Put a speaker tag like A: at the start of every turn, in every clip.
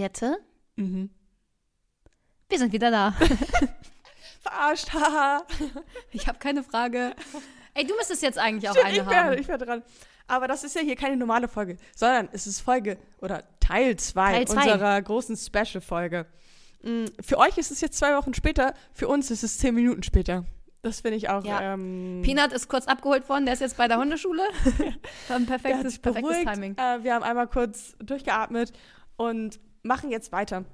A: Jette,
B: Mhm.
A: wir sind wieder da.
B: Verarscht, haha.
A: Ich habe keine Frage. Ey, du müsstest jetzt eigentlich auch
B: Stimmt,
A: eine
B: ich wäre
A: haben.
B: ich wär dran. Aber das ist ja hier keine normale Folge, sondern es ist Folge oder Teil 2
A: Teil zwei.
B: unserer großen Special-Folge. Mm, Für euch ist es jetzt zwei Wochen später, für uns ist es zehn Minuten später. Das finde ich auch.
A: Ja.
B: Ähm,
A: Peanut ist kurz abgeholt worden, der ist jetzt bei der Hundeschule. Ein perfektes, perfektes. Timing.
B: Äh, wir haben einmal kurz durchgeatmet und machen jetzt weiter.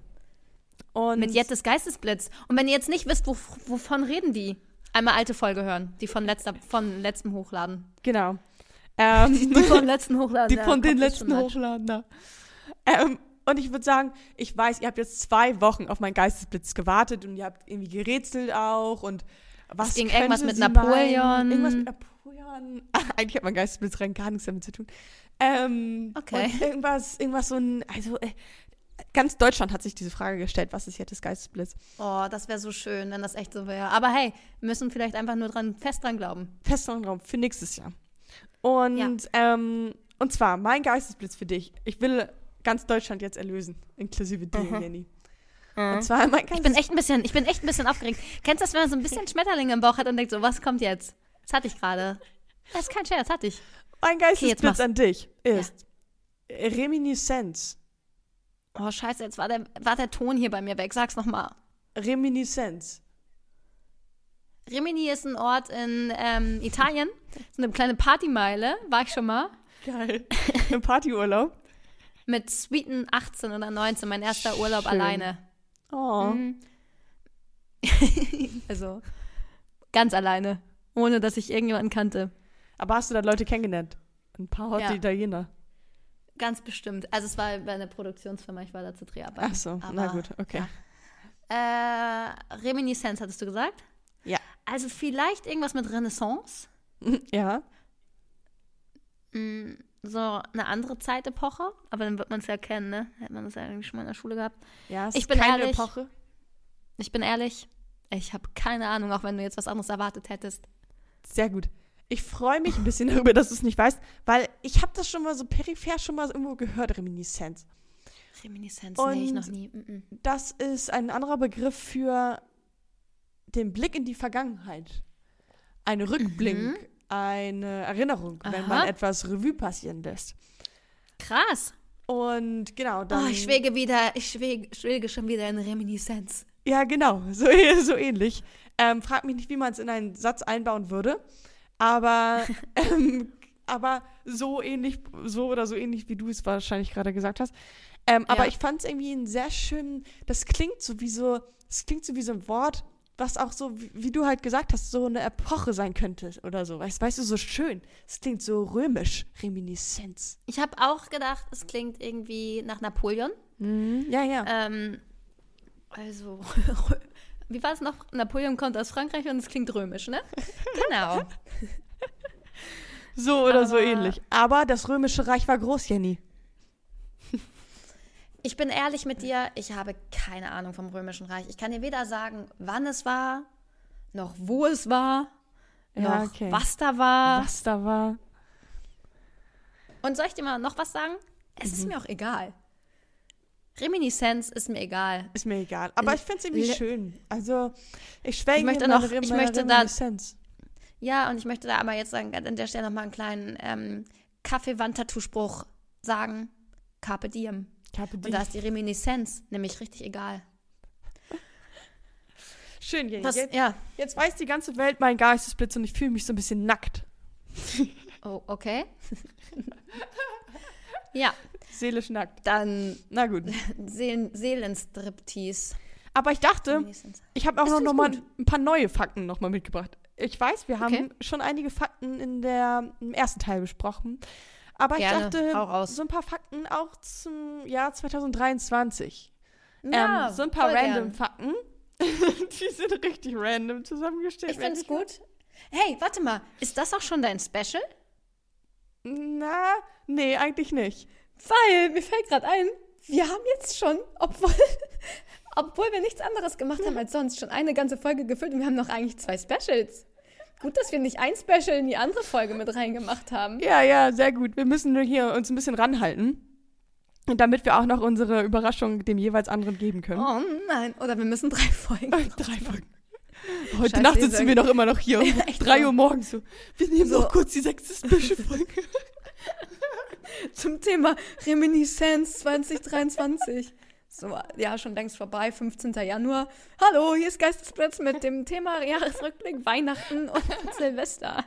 B: Und
A: Mit Jettes Geistesblitz. Und wenn ihr jetzt nicht wisst, wo, wovon reden die, einmal alte Folge hören, die von, letzter, von letztem Hochladen.
B: Genau. Ähm,
A: Die von letzten Hochladen.
B: die
A: ja,
B: von den letzten. Hochladen. Ähm, und ich würde sagen, ich weiß, ihr habt jetzt zwei Wochen auf meinen Geistesblitz gewartet und ihr habt irgendwie gerätselt auch und was
A: ging
B: könnte
A: irgendwas mit Napoleon.
B: meinen? Irgendwas mit Napoleon. Eigentlich hat mein Geistesblitz rein gar nichts damit zu tun. Ähm,
A: Okay.
B: Irgendwas, irgendwas so ein, also äh, ganz Deutschland hat sich diese Frage gestellt, was ist jetzt das Geistesblitz?
A: Oh, das wäre so schön, wenn das echt so wäre. Aber hey, wir müssen vielleicht einfach nur dran, fest dran glauben.
B: Festen Raum für nächstes Jahr. Und,
A: Ja.
B: ähm, und zwar mein Geistesblitz für dich. Ich will ganz Deutschland jetzt erlösen, inklusive dir,
A: Mhm.
B: Jenny. Und zwar mein
A: Ich bin echt ein bisschen, ich bin echt ein bisschen aufgeregt. Kennst du das, wenn man so ein bisschen Schmetterlinge im Bauch hat und denkt so, was kommt jetzt? Das hatte ich gerade. Das ist kein Scherz, hatte ich.
B: Mein Geistesblitz
A: mach's.
B: an dich ist Reminiszenz.
A: Oh, scheiße, jetzt war der, war der Ton hier bei mir weg. Sag's nochmal.
B: Reminiszenz.
A: Rimini ist ein Ort in ähm, Italien. So eine kleine Partymeile, war ich schon mal.
B: Geil. Im Partyurlaub.
A: Mit sweeten 18 oder 19, mein erster Urlaub
B: Schön.
A: alleine.
B: Oh.
A: Mhm. also, ganz alleine. Ohne, dass ich irgendjemanden kannte.
B: Aber hast du da Leute kennengelernt? Ein paar Hot
A: Ja.
B: Italiener.
A: Ganz bestimmt. Also, es war bei einer Produktionsfirma, ich war da zu Dreharbeiten.
B: Ach so,
A: Aber,
B: na gut, okay.
A: Ja. Äh, Reminiszenz, hattest du gesagt?
B: Ja.
A: Also, vielleicht irgendwas mit Renaissance.
B: Ja.
A: Mm, So eine andere Zeitepoche. Aber dann wird man es ja kennen, ne? Hätte man das ja eigentlich schon mal in der Schule gehabt.
B: Ja, es
A: Ich
B: ist
A: bin
B: keine
A: ehrlich.
B: Epoche.
A: Ich bin ehrlich, ich habe keine Ahnung, auch wenn du jetzt was anderes erwartet hättest.
B: Sehr gut. Ich freue mich ein bisschen darüber, dass du es nicht weißt, weil ich habe das schon mal so peripher schon mal irgendwo gehört, Reminiszenz.
A: Reminiszenz,
B: Und-
A: nee, ich noch nie. Mm -mm.
B: Das ist ein anderer Begriff für den Blick in die Vergangenheit. Ein Rückblick,
A: Mhm.
B: eine Erinnerung, wenn
A: Aha.
B: man etwas Revue passieren lässt.
A: Krass.
B: Und genau, dann.
A: Oh, ich schwege wieder, ich schwege, schwelge schon wieder in Reminiszenz.
B: Ja, genau, so, so ähnlich. Ähm, frag mich nicht, wie man es in einen Satz einbauen würde, aber, ähm, aber so ähnlich, so oder so ähnlich, wie du es wahrscheinlich gerade gesagt hast. Ähm, Aber
A: Ja.
B: ich fand es irgendwie einen sehr schönen, das klingt so wie so, das klingt so wie so ein Wort, was auch so, wie, wie du halt gesagt hast, so eine Epoche sein könnte oder so. Weißt, weißt du, so schön. Es klingt so römisch, Reminiszenz.
A: Ich habe auch gedacht, es klingt irgendwie nach Napoleon.
B: Mhm. Ja, ja.
A: Ähm, also, wie war es noch? Napoleon kommt aus Frankreich und es klingt römisch, ne? Genau.
B: so oder so
A: aber-
B: ähnlich. Aber das römische Reich war groß, Jenny.
A: Ich bin ehrlich mit dir, ich habe keine Ahnung vom Römischen Reich. Ich kann dir weder sagen, wann es war, noch wo es war,
B: Ja,
A: noch
B: okay.
A: was da war.
B: Was da war.
A: Und soll ich dir mal noch was sagen? Es
B: Mhm.
A: ist mir auch egal. Reminiszenz ist mir egal.
B: Ist mir egal. Aber ich finde es irgendwie
A: Le-
B: schön. Also, ich schwelge
A: Ich möchte noch- ich möchte da-. Ja, und ich möchte da aber jetzt sagen, an der Stelle nochmal einen kleinen ähm, Kaffeewand-Tattoo-Spruch sagen. Carpe diem.
B: Carpe
A: Und
B: diem.
A: da ist die Reminiszenz nämlich richtig egal.
B: Schön, Jenny.
A: Was,
B: Jetzt,
A: ja.
B: jetzt weiß die ganze Welt mein Geistesblitz und ich fühle mich so ein bisschen nackt.
A: Oh, okay. ja,
B: Seelisch nackt.
A: dann
B: Na gut.
A: Seelen, Seelenstriptease.
B: Aber ich dachte, ich habe auch
A: Das
B: noch, noch mal
A: gut.
B: ein paar neue Fakten noch mal mitgebracht. Ich weiß, wir haben
A: Okay.
B: schon einige Fakten in der, im ersten Teil besprochen. Aber
A: Gerne,
B: ich dachte, so ein paar Fakten auch zum Jahr 2023.
A: Ja,
B: ähm, so ein paar random
A: gern.
B: Fakten. Die sind richtig random zusammengestellt.
A: Ich finde es gut. Hey, warte mal, ist das auch schon dein Special?
B: Na, nee, eigentlich nicht.
A: Weil, mir fällt gerade ein, wir haben jetzt schon, obwohl, obwohl wir nichts anderes gemacht haben als sonst, schon eine ganze Folge gefüllt und wir haben noch eigentlich zwei Specials. Gut, dass wir nicht ein Special in die andere Folge mit reingemacht haben.
B: Ja, ja, sehr gut. Wir müssen nur hier uns ein bisschen ranhalten. Und damit wir auch noch unsere Überraschung dem jeweils anderen geben können.
A: Oh nein. Oder wir müssen drei Folgen.
B: Drei Folgen. Heute
A: Scheiß
B: Nacht sitzen wir noch immer noch hier um drei. Uhr morgens so. Wir nehmen
A: So.
B: noch kurz die sechste Special-Folge.
A: Zum Thema Reminiszenz 2023. So, ja, schon längst vorbei, 15. Januar. Hallo, hier ist Geistesblitz mit dem Thema Jahresrückblick, Weihnachten und Silvester.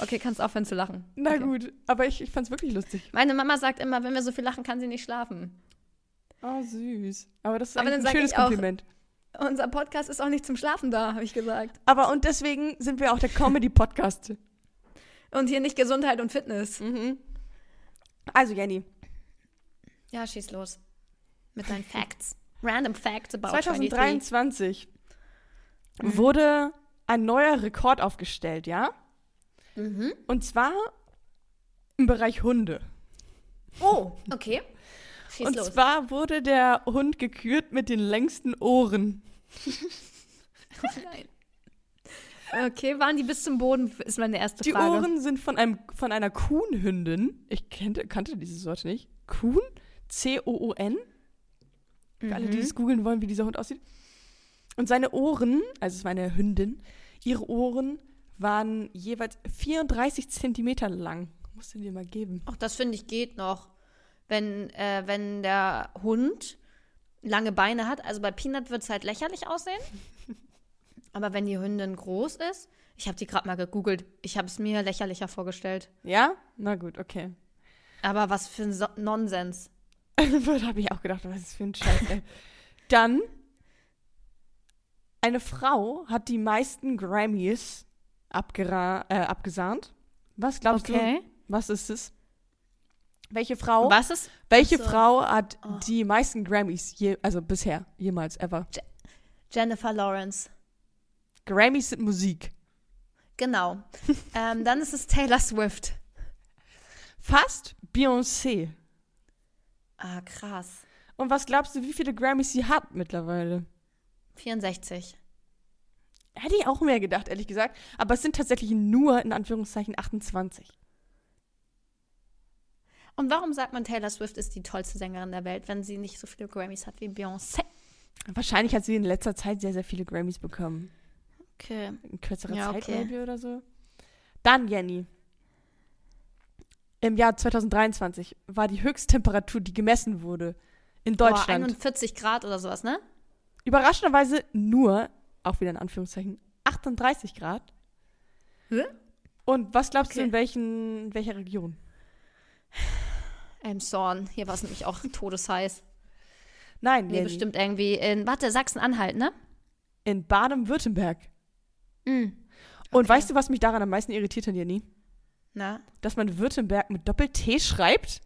A: Okay, kannst aufhören zu lachen.
B: Na
A: okay.
B: gut, aber ich, ich fand's wirklich lustig.
A: Meine Mama sagt immer, wenn wir so viel lachen, kann sie nicht schlafen.
B: Oh, süß. Aber das ist
A: Aber
B: ein schönes
A: ich auch-
B: Kompliment.
A: Unser Podcast ist auch nicht zum Schlafen da, habe ich gesagt.
B: Aber und deswegen sind wir auch der Comedy-Podcast.
A: Und hier nicht Gesundheit und Fitness.
B: mhm. Also, Jenny,
A: Ja, schieß los. Mit deinen Facts. Random Facts about 23.
B: 2023
A: Mhm.
B: wurde ein neuer Rekord aufgestellt, ja?
A: Mhm.
B: Und zwar im Bereich Hunde.
A: Oh, okay. Schieß
B: Und
A: los.
B: zwar wurde der Hund gekürt mit den längsten Ohren.
A: Nein. Okay, waren die bis zum Boden? Ist meine erste
B: Die
A: Frage.
B: Ohren sind von, einem, von einer Kuhnhündin. Ich kannte, kannte dieses Wort nicht. Kuhn? C-O-O-N? Für alle, die
A: Mhm.
B: es googeln wollen, wie dieser Hund aussieht. Und seine Ohren, also es war eine Hündin, ihre Ohren waren jeweils 34 Zentimeter lang. Musst du dir mal geben.
A: Auch das finde ich geht noch. Wenn, äh, wenn der Hund lange Beine hat, also bei Peanut wird es halt lächerlich aussehen. Aber wenn die Hündin groß ist, ich habe die gerade mal gegoogelt, ich habe es mir lächerlicher vorgestellt.
B: Ja? Na gut, okay.
A: Aber was für ein so Nonsens.
B: da habe ich auch gedacht, was ist für ein Scheiß, ey. Dann, eine Frau hat die meisten Grammys abgera äh, abgesahnt. Was glaubst du? Was ist es? Welche Frau?
A: Was ist?
B: Welche
A: so.
B: Frau hat
A: Oh.
B: die meisten Grammys, je, also bisher, jemals, ever?
A: Jennifer Lawrence.
B: Grammys sind Musik.
A: Genau. ähm, dann ist es Taylor Swift.
B: Fast Beyoncé.
A: Ah, krass.
B: Und was glaubst du, wie viele Grammys sie hat mittlerweile?
A: 64.
B: Hätte ich auch mehr gedacht, ehrlich gesagt. Aber es sind tatsächlich nur, in Anführungszeichen, 28.
A: Und warum sagt man, Taylor Swift ist die tollste Sängerin der Welt, wenn sie nicht so viele Grammys hat wie Beyoncé?
B: Wahrscheinlich hat sie in letzter Zeit sehr, sehr viele Grammys bekommen.
A: Okay.
B: In kürzerer
A: Ja,
B: Zeit,
A: okay.
B: maybe, oder so. Dann, Jenny. Im Jahr 2023 war die Höchsttemperatur, die gemessen wurde, in Deutschland.
A: 41 Grad oder sowas, ne?
B: Überraschenderweise nur, auch wieder in Anführungszeichen, 38 Grad.
A: Hä?
B: Und was glaubst du,
A: Okay.
B: in welchen, in welcher Region?
A: Elmshorn. Hier war es nämlich auch todesheiß.
B: Nein,
A: Nee,
B: Jenny.
A: bestimmt irgendwie in, warte, Sachsen-Anhalt, ne?
B: In Baden-Württemberg.
A: Mhm.
B: Und
A: Okay.
B: weißt du, was mich daran am meisten irritiert hat, Jenny?
A: Na,
B: Dass man Württemberg mit Doppel-T schreibt?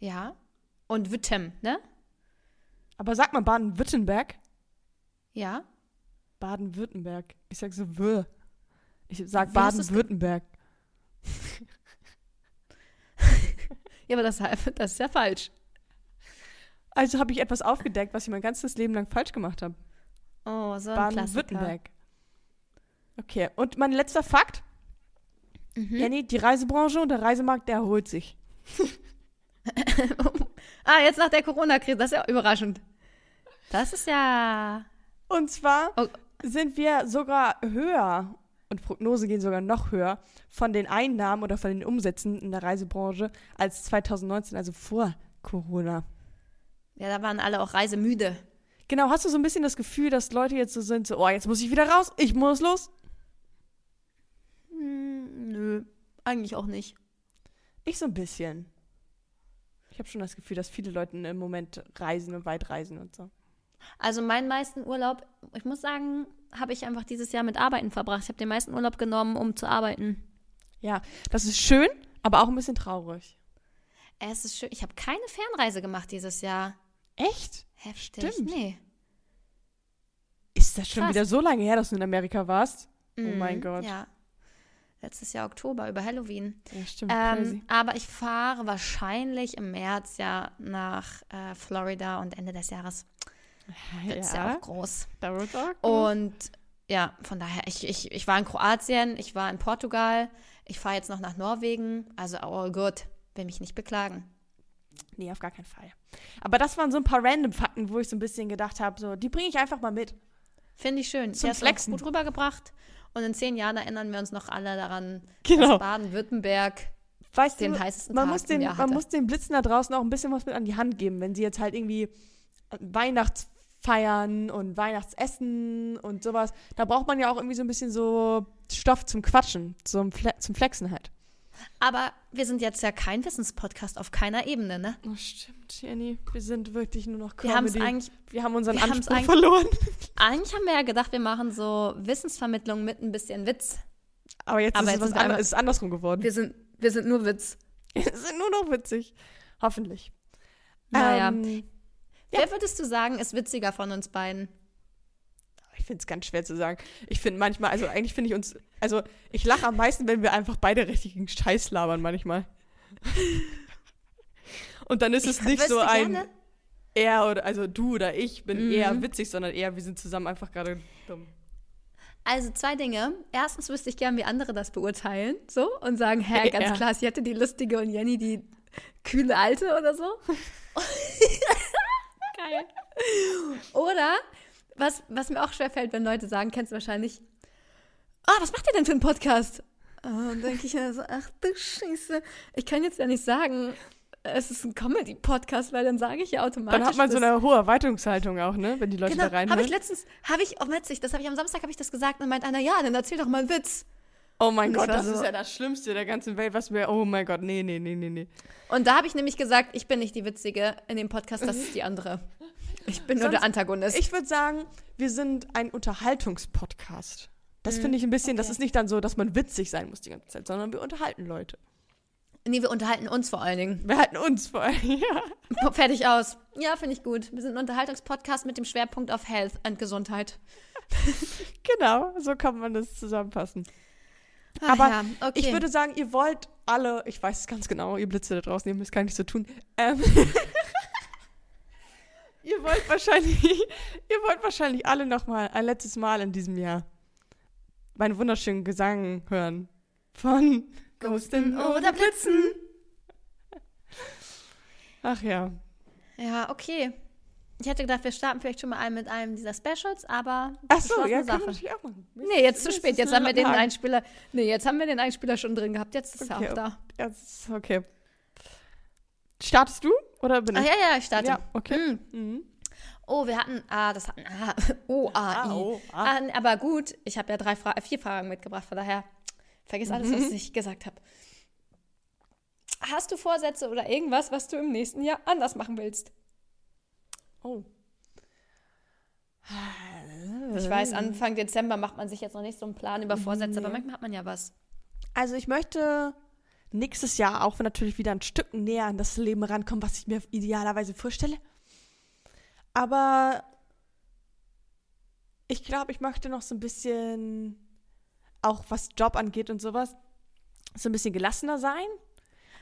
A: ja. Und Wittem, ne?
B: Aber sagt man Baden-Württemberg?
A: Ja.
B: Baden-Württemberg. Ich sag so Wür. Ich sag Baden-Württemberg.
A: Ja, aber das, das ist ja falsch.
B: Also habe ich etwas aufgedeckt, was ich mein ganzes Leben lang falsch gemacht habe.
A: Oh, so ein.
B: Baden-Württemberg. Okay, und mein letzter Fakt.
A: Mhm.
B: Jenny, die Reisebranche und der Reisemarkt, der erholt sich.
A: ah, jetzt nach der Corona-Krise, das ist ja überraschend. Das ist ja.
B: Und zwar
A: Oh.
B: sind wir sogar höher, und Prognosen gehen sogar noch höher, von den Einnahmen oder von den Umsätzen in der Reisebranche als 2019, also vor Corona.
A: Ja, da waren alle auch reisemüde.
B: Genau, hast du so ein bisschen das Gefühl, dass Leute jetzt so sind, so, oh, jetzt muss ich wieder raus, ich muss los?
A: Hm, nö, eigentlich auch nicht.
B: Ich so ein bisschen. Ich habe schon das Gefühl, dass viele Leute im Moment reisen und weit reisen und so.
A: Also meinen meisten Urlaub, ich muss sagen, habe ich einfach dieses Jahr mit Arbeiten verbracht. Ich habe den meisten Urlaub genommen, um zu arbeiten.
B: Ja, das ist schön, aber auch ein bisschen traurig.
A: Es ist schön. Ich habe keine Fernreise gemacht dieses Jahr.
B: Echt?
A: Heftig.
B: Stimmt.
A: Nee.
B: Ist das schon
A: Krass.
B: wieder so lange her, dass du in Amerika warst? Oh mein
A: Mhm,
B: Gott.
A: Ja. Letztes Jahr Oktober über Halloween.
B: Ja, stimmt. crazy.
A: Ähm, aber ich fahre wahrscheinlich im März ja nach äh, Florida und Ende des Jahres wird es ja. auch groß.
B: da wird's auch gut.
A: Und ja, von daher, ich, ich, ich war in Kroatien, ich war in Portugal, ich fahre jetzt noch nach Norwegen, also all good. will mich nicht beklagen.
B: Nee, auf gar keinen Fall. Aber das waren so ein paar random Fakten, wo ich so ein bisschen gedacht habe, so, die bringe ich einfach mal mit.
A: Finde ich schön.
B: Zum Flexen.
A: auch gut rübergebracht. Und in zehn Jahren erinnern wir uns noch alle daran,
B: Genau.
A: dass Baden-Württemberg
B: Weißt
A: den
B: du,
A: heißesten
B: man
A: Tag
B: muss, den, man muss den Blitzen da draußen auch ein bisschen was mit an die Hand geben, wenn sie jetzt halt irgendwie Weihnachtsfeiern und Weihnachtsessen und sowas. Da braucht man ja auch irgendwie so ein bisschen so Stoff zum Quatschen, zum, Fle zum Flexen halt.
A: Aber wir sind jetzt ja kein Wissenspodcast auf keiner Ebene, ne?
B: Oh, stimmt, Jenny. Wir sind wirklich nur noch
A: Wir
B: Comedy.
A: eigentlich,
B: wir haben unseren
A: wir
B: Anspruch
A: eigentlich-
B: verloren.
A: eigentlich haben wir ja gedacht, wir machen so Wissensvermittlung mit ein bisschen Witz.
B: Aber jetzt,
A: Aber
B: ist,
A: jetzt
B: es
A: wir einmal-
B: ist es andersrum geworden.
A: Wir sind, wir sind nur Witz.
B: Wir sind nur noch witzig. Hoffentlich.
A: Naja.
B: Ähm,
A: Wer würdest du sagen, ist witziger von uns beiden?
B: Ich finde es ganz schwer zu sagen. Ich finde manchmal, also eigentlich finde ich uns, also ich lache am meisten, wenn wir einfach beide richtigen Scheiß labern manchmal. Und dann ist es
A: Ich
B: nicht so ein
A: gerne-
B: er oder, also du oder ich bin
A: Mhm.
B: eher witzig, sondern eher wir sind zusammen einfach gerade dumm.
A: Also zwei Dinge. Erstens wüsste ich gern, wie andere das beurteilen. So und sagen, hä, ganz
B: Ja.
A: klar, sie hatte die lustige und Jenny die kühle alte oder so. Geil. Oder was, was mir auch schwerfällt, wenn Leute sagen, kennst du wahrscheinlich, ah, was macht ihr denn für einen Podcast? Dann denke ich mir so, ach du Scheiße. Ich kann jetzt ja nicht sagen, es ist ein Comedy-Podcast, weil dann sage ich ja automatisch.
B: Dann hat man so eine hohe Erwartungshaltung auch, ne? Wenn die Leute
A: Genau,
B: da reinhören.
A: habe ich letztens, habe ich, oh witzig, das habe ich am Samstag, habe ich das gesagt und meint einer, ja, dann erzähl doch mal einen Witz.
B: oh mein
A: Und
B: Gott, das
A: so-
B: ist ja das Schlimmste der ganzen Welt, was wir, oh mein Gott, nee, nee, nee, nee, nee.
A: Und da habe ich nämlich gesagt, ich bin nicht die Witzige in dem Podcast, das ist die andere. Ich bin nur
B: Sonst-
A: der Antagonist.
B: Ich würde sagen, wir sind ein Unterhaltungspodcast. Das finde ich ein bisschen, das
A: okay.
B: ist nicht dann so, dass man witzig sein muss die ganze Zeit, sondern wir unterhalten Leute.
A: nee, wir unterhalten uns vor allen Dingen.
B: Wir halten uns vor allem, ja.
A: Fertig aus. Ja, finde ich gut. Wir sind ein Unterhaltungspodcast mit dem Schwerpunkt auf Health und Gesundheit.
B: Genau, so kann man das zusammenfassen.
A: Ach
B: Aber
A: ja, okay.
B: Ich würde sagen, ihr wollt alle, ich weiß es ganz genau, ihr Blitze da draußen, ihr müsst gar nicht so tun. Ähm, ihr wollt wahrscheinlich, ihr wollt wahrscheinlich alle noch mal ein letztes Mal in diesem Jahr meinen wunderschönen Gesang hören von
A: Ghosten oder Blitzen.
B: Ach ja.
A: Ja, okay. Ich hätte gedacht, wir starten vielleicht schon mal ein mit einem dieser Specials, aber
B: Ach so, ja,
A: Sache.
B: natürlich auch machen.
A: Nee, jetzt zu spät. Jetzt haben wir den. Einspieler. Nee, jetzt haben wir den Einspieler schon drin gehabt. Jetzt ist er
B: Okay,
A: auch da.
B: Ja, das ist okay. Startest du oder bin
A: Ach
B: ich?
A: ja, ja, ich starte.
B: Ja, okay.
A: Hm.
B: Mhm.
A: Oh, wir hatten. Ah, das hatten. Ah, oh, ah, I.
B: oh, ah.
A: Ah, nee, aber gut, ich habe ja drei Fra vier Fragen mitgebracht, von daher vergiss alles,
B: Mhm.
A: was ich gesagt habe. Hast du Vorsätze oder irgendwas, was du im nächsten Jahr anders machen willst?
B: Oh.
A: Ich weiß, Anfang Dezember macht man sich jetzt noch nicht so einen Plan über Vorsätze, aber
B: Nee.
A: manchmal hat man ja was.
B: Also ich möchte nächstes Jahr auch natürlich wieder ein Stück näher an das Leben rankommen, was ich mir idealerweise vorstelle. Aber ich glaube, ich möchte noch so ein bisschen, auch was Job angeht und sowas, so ein bisschen gelassener sein.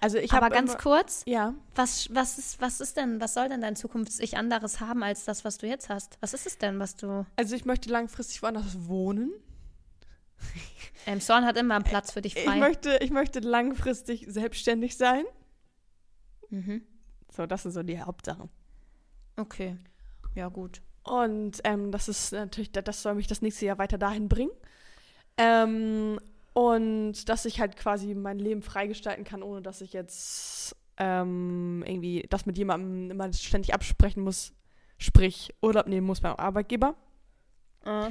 B: Also ich habe
A: aber ganz
B: immer,
A: kurz,
B: ja,
A: was, was, ist, was ist denn, was soll denn dein Zukunfts-Ich anderes haben als das, was du jetzt hast? Was ist es denn, was du.
B: also ich möchte langfristig woanders wohnen.
A: Ähm, Sorn hat immer einen Platz für dich
B: Ich
A: frei.
B: möchte, ich möchte langfristig selbstständig sein.
A: Mhm.
B: So, das sind so die Hauptsachen.
A: Okay. Ja, gut.
B: Und ähm, das ist natürlich, das soll mich das nächste Jahr weiter dahin bringen. Ähm, und dass ich halt quasi mein Leben freigestalten kann, ohne dass ich jetzt ähm, irgendwie das mit jemandem immer ständig absprechen muss, sprich Urlaub nehmen muss beim Arbeitgeber.
A: Äh.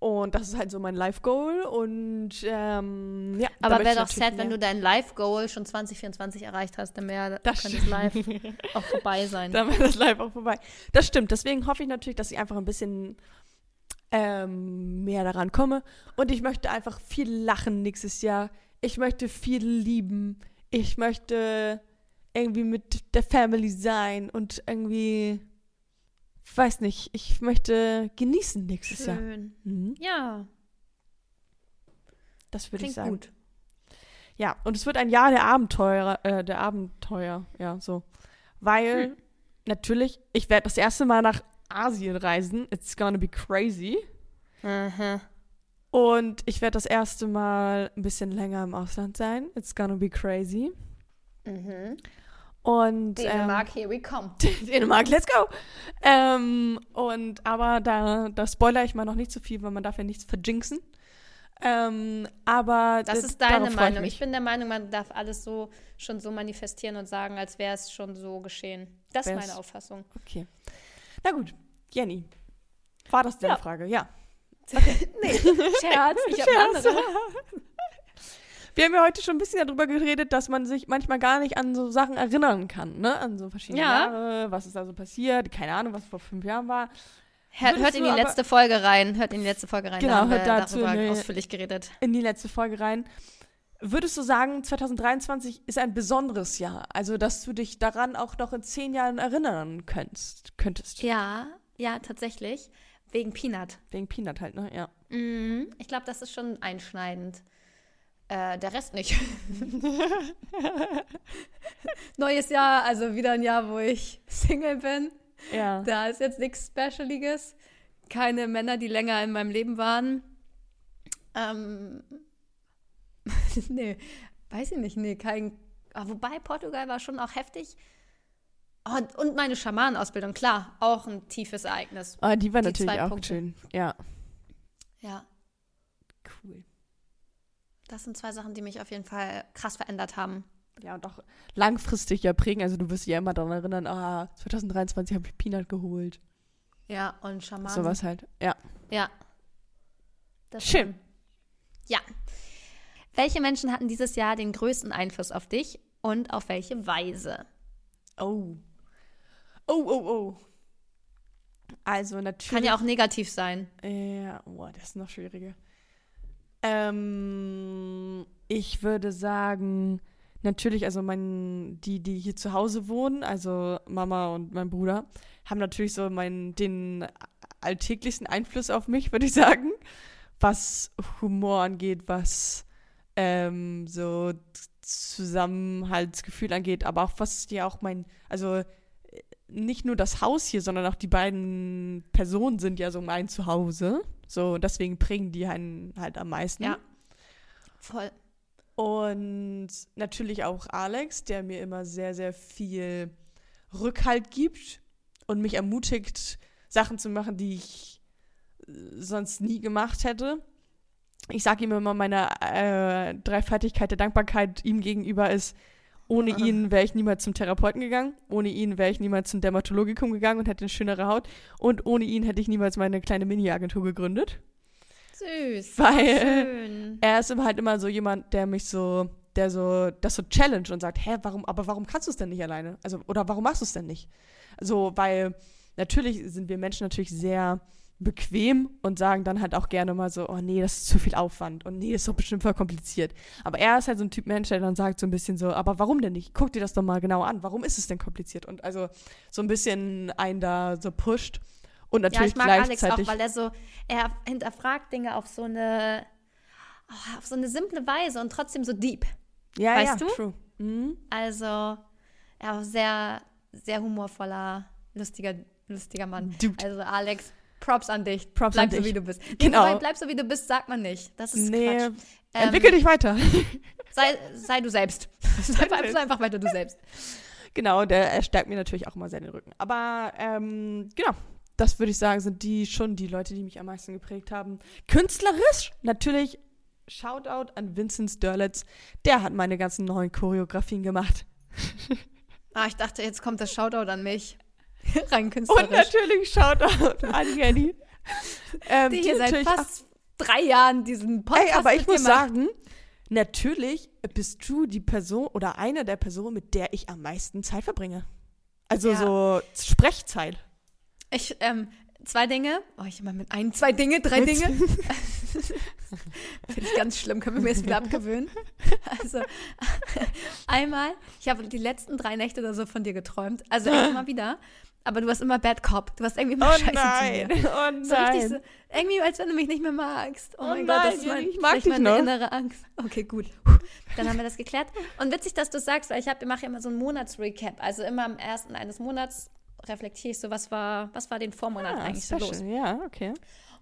B: Und das ist halt so mein Life-Goal. Und ähm, ja.
A: Aber wäre doch sad, wenn du dein Live-Goal schon 2024 erreicht hast, dann wäre
B: Das
A: das Live auch vorbei sein.
B: Dann wäre das live auch vorbei. Das stimmt. Deswegen hoffe ich natürlich, dass ich einfach ein bisschen ähm, mehr daran komme. Und ich möchte einfach viel lachen nächstes Jahr. Ich möchte viel lieben. Ich möchte irgendwie mit der Family sein und irgendwie, weiß nicht, ich möchte genießen nächstes Jahr.
A: Schön.
B: Mhm.
A: Ja,
B: Das würde ich
A: klingt
B: sagen.
A: gut.
B: Ja, und es wird ein Jahr der Abenteuer, äh, der Abenteuer, ja, so. Weil,
A: Hm.
B: natürlich, ich werde das erste Mal nach Asien reisen. It's gonna be crazy.
A: Aha.
B: Und ich werde das erste Mal ein bisschen länger im Ausland sein. It's gonna be crazy.
A: Mhm.
B: Und
A: Dänemark, ähm, here we come.
B: Dänemark, let's go. Ähm, und aber da, da spoiler ich mal noch nicht so viel, weil man darf ja nichts verjinxen. Ähm, aber
A: das ist deine Meinung. Ich, ich, bin der Meinung, man darf alles so schon so manifestieren und sagen, als wäre es schon so geschehen. Das ist meine Auffassung.
B: Okay. Na gut, Jenny. War das deine ja. Frage? Ja.
A: Okay. nee, Scherz. Ich habe andere.
B: Wir haben ja heute schon ein bisschen darüber geredet, dass man sich manchmal gar nicht an so Sachen erinnern kann, ne? An so verschiedene ja. Jahre, was ist da so passiert, keine Ahnung, was vor fünf Jahren war.
A: Hört, hört in die letzte Folge rein, hört in die letzte Folge rein,
B: genau,
A: da haben
B: hört
A: wir
B: dazu
A: darüber
B: eine,
A: ausführlich geredet.
B: In die letzte Folge rein. Würdest du sagen, 2023 ist ein besonderes Jahr? Also, dass du dich daran auch noch in zehn Jahren erinnern könntest? könntest.
A: Ja, ja, tatsächlich. Wegen Peanut.
B: Wegen Peanut halt, ne? Ja.
A: Mhm. Ich glaube, das ist schon einschneidend. Äh, der Rest nicht. Neues Jahr, also wieder ein Jahr, wo ich Single bin.
B: Ja.
A: Da ist jetzt nichts Specialiges. Keine Männer, die länger in meinem Leben waren. Ähm, nee, weiß ich nicht. Nee, kein. Ah, wobei Portugal war schon auch heftig. Und, und meine Schamanenausbildung, klar, auch ein tiefes Ereignis.
B: Ah, die war die natürlich auch Punkte. schön, ja.
A: Ja. Das sind zwei Sachen, die mich auf jeden Fall krass verändert haben.
B: Ja, und auch langfristig ja prägen. Also du wirst dich ja immer daran erinnern, ah, 2023 habe ich Peanut geholt.
A: Ja, und Schamanen.
B: Sowas halt, ja.
A: Ja.
B: Das Schön.
A: Ja. Welche Menschen hatten dieses Jahr den größten Einfluss auf dich und auf welche Weise?
B: Oh. Oh, oh, oh. Also natürlich.
A: Kann ja auch negativ sein.
B: Ja, oh, das ist noch schwieriger. Ähm, ich würde sagen, natürlich, also mein, die, die hier zu Hause wohnen, also Mama und mein Bruder, haben natürlich so meinen, den alltäglichsten Einfluss auf mich, würde ich sagen. Was Humor angeht, was ähm, so Zusammenhaltsgefühl angeht, aber auch was ja auch mein, also nicht nur das Haus hier, sondern auch die beiden Personen sind ja so mein Zuhause. So, deswegen prägen die einen halt am meisten.
A: Ja. Voll.
B: Und natürlich auch Alex, der mir immer sehr, sehr viel Rückhalt gibt und mich ermutigt, Sachen zu machen, die ich äh, sonst nie gemacht hätte. Ich sage ihm immer, meine äh, Dreifaltigkeit der Dankbarkeit ihm gegenüber ist, ohne ihn wäre ich niemals zum Therapeuten gegangen. Ohne ihn wäre ich niemals zum Dermatologikum gegangen und hätte eine schönere Haut. Und ohne ihn hätte ich niemals meine kleine Mini-Agentur gegründet.
A: Süß.
B: Weil schön. er ist halt immer so jemand, der mich so, der so, das so challenge und sagt, hä, warum, aber warum kannst du es denn nicht alleine? Also, oder warum machst du es denn nicht? So, weil natürlich sind wir Menschen natürlich sehr bequem und sagen dann halt auch gerne mal so, oh nee, das ist zu viel Aufwand und nee, das ist doch bestimmt voll kompliziert. Aber er ist halt so ein Typ Mensch, der dann sagt so ein bisschen so, aber warum denn nicht? Guck dir das doch mal genau an. Warum ist es denn kompliziert? Und also so ein bisschen einen da so pusht. Und natürlich ja, ich mag Alex auch,
A: weil er so, er hinterfragt Dinge auf so eine, oh, auf so eine simple Weise und trotzdem so deep.
B: Ja,
A: weißt
B: ja,
A: du?
B: true. Mhm.
A: Also, ja, sehr, sehr humorvoller, lustiger, lustiger Mann.
B: Dude.
A: Also Alex, Props an dich.
B: Props
A: bleib
B: an dich.
A: so, wie du bist.
B: Genau.
A: Nee, bleib so, wie du bist, sagt man nicht. Das ist
B: nee.
A: Quatsch.
B: Ähm, Entwickel dich weiter.
A: Sei, sei du selbst. sei, sei einfach weiter du selbst.
B: Genau, der er stärkt mir natürlich auch immer sehr den Rücken. Aber ähm, genau, das würde ich sagen, sind die schon die Leute, die mich am meisten geprägt haben. Künstlerisch natürlich Shoutout an Vincent Sturlitz. Der hat meine ganzen neuen Choreografien gemacht.
A: ah, ich dachte, jetzt kommt das Shoutout an mich. Rein künstlerisch.
B: Und natürlich Shoutout an Jenny.
A: ähm, die hier seit fast drei Jahren diesen Podcast
B: Ey, aber ich muss sagen, natürlich bist du die Person oder eine der Personen, mit der ich am meisten Zeit verbringe. Also ja. so Sprechzeit.
A: Ich, ähm, zwei Dinge. Oh, ich immer mit ein, zwei Dinge, drei Dinge. Finde ich ganz schlimm. Können wir mir das wieder abgewöhnen? Also, einmal, ich habe die letzten drei Nächte oder so von dir geträumt. Also immer wieder. Aber du warst immer Bad Cop. Du warst irgendwie immer
B: oh
A: scheiße
B: nein.
A: zu mir.
B: Oh nein. So richtig so,
A: irgendwie, als wenn du mich nicht mehr magst. Oh,
B: oh
A: mein
B: nein,
A: Gott, das ist mein,
B: ich mag dich
A: meine
B: noch.
A: innere Angst. Okay, gut. Dann haben wir das geklärt. Und witzig, dass du sagst, weil ich, ich mache ja immer so einen Monatsrecap. Also immer am ersten eines Monats reflektiere ich so, was war, was war den Vormonat
B: ah,
A: eigentlich
B: special.
A: so los.
B: Ja, okay.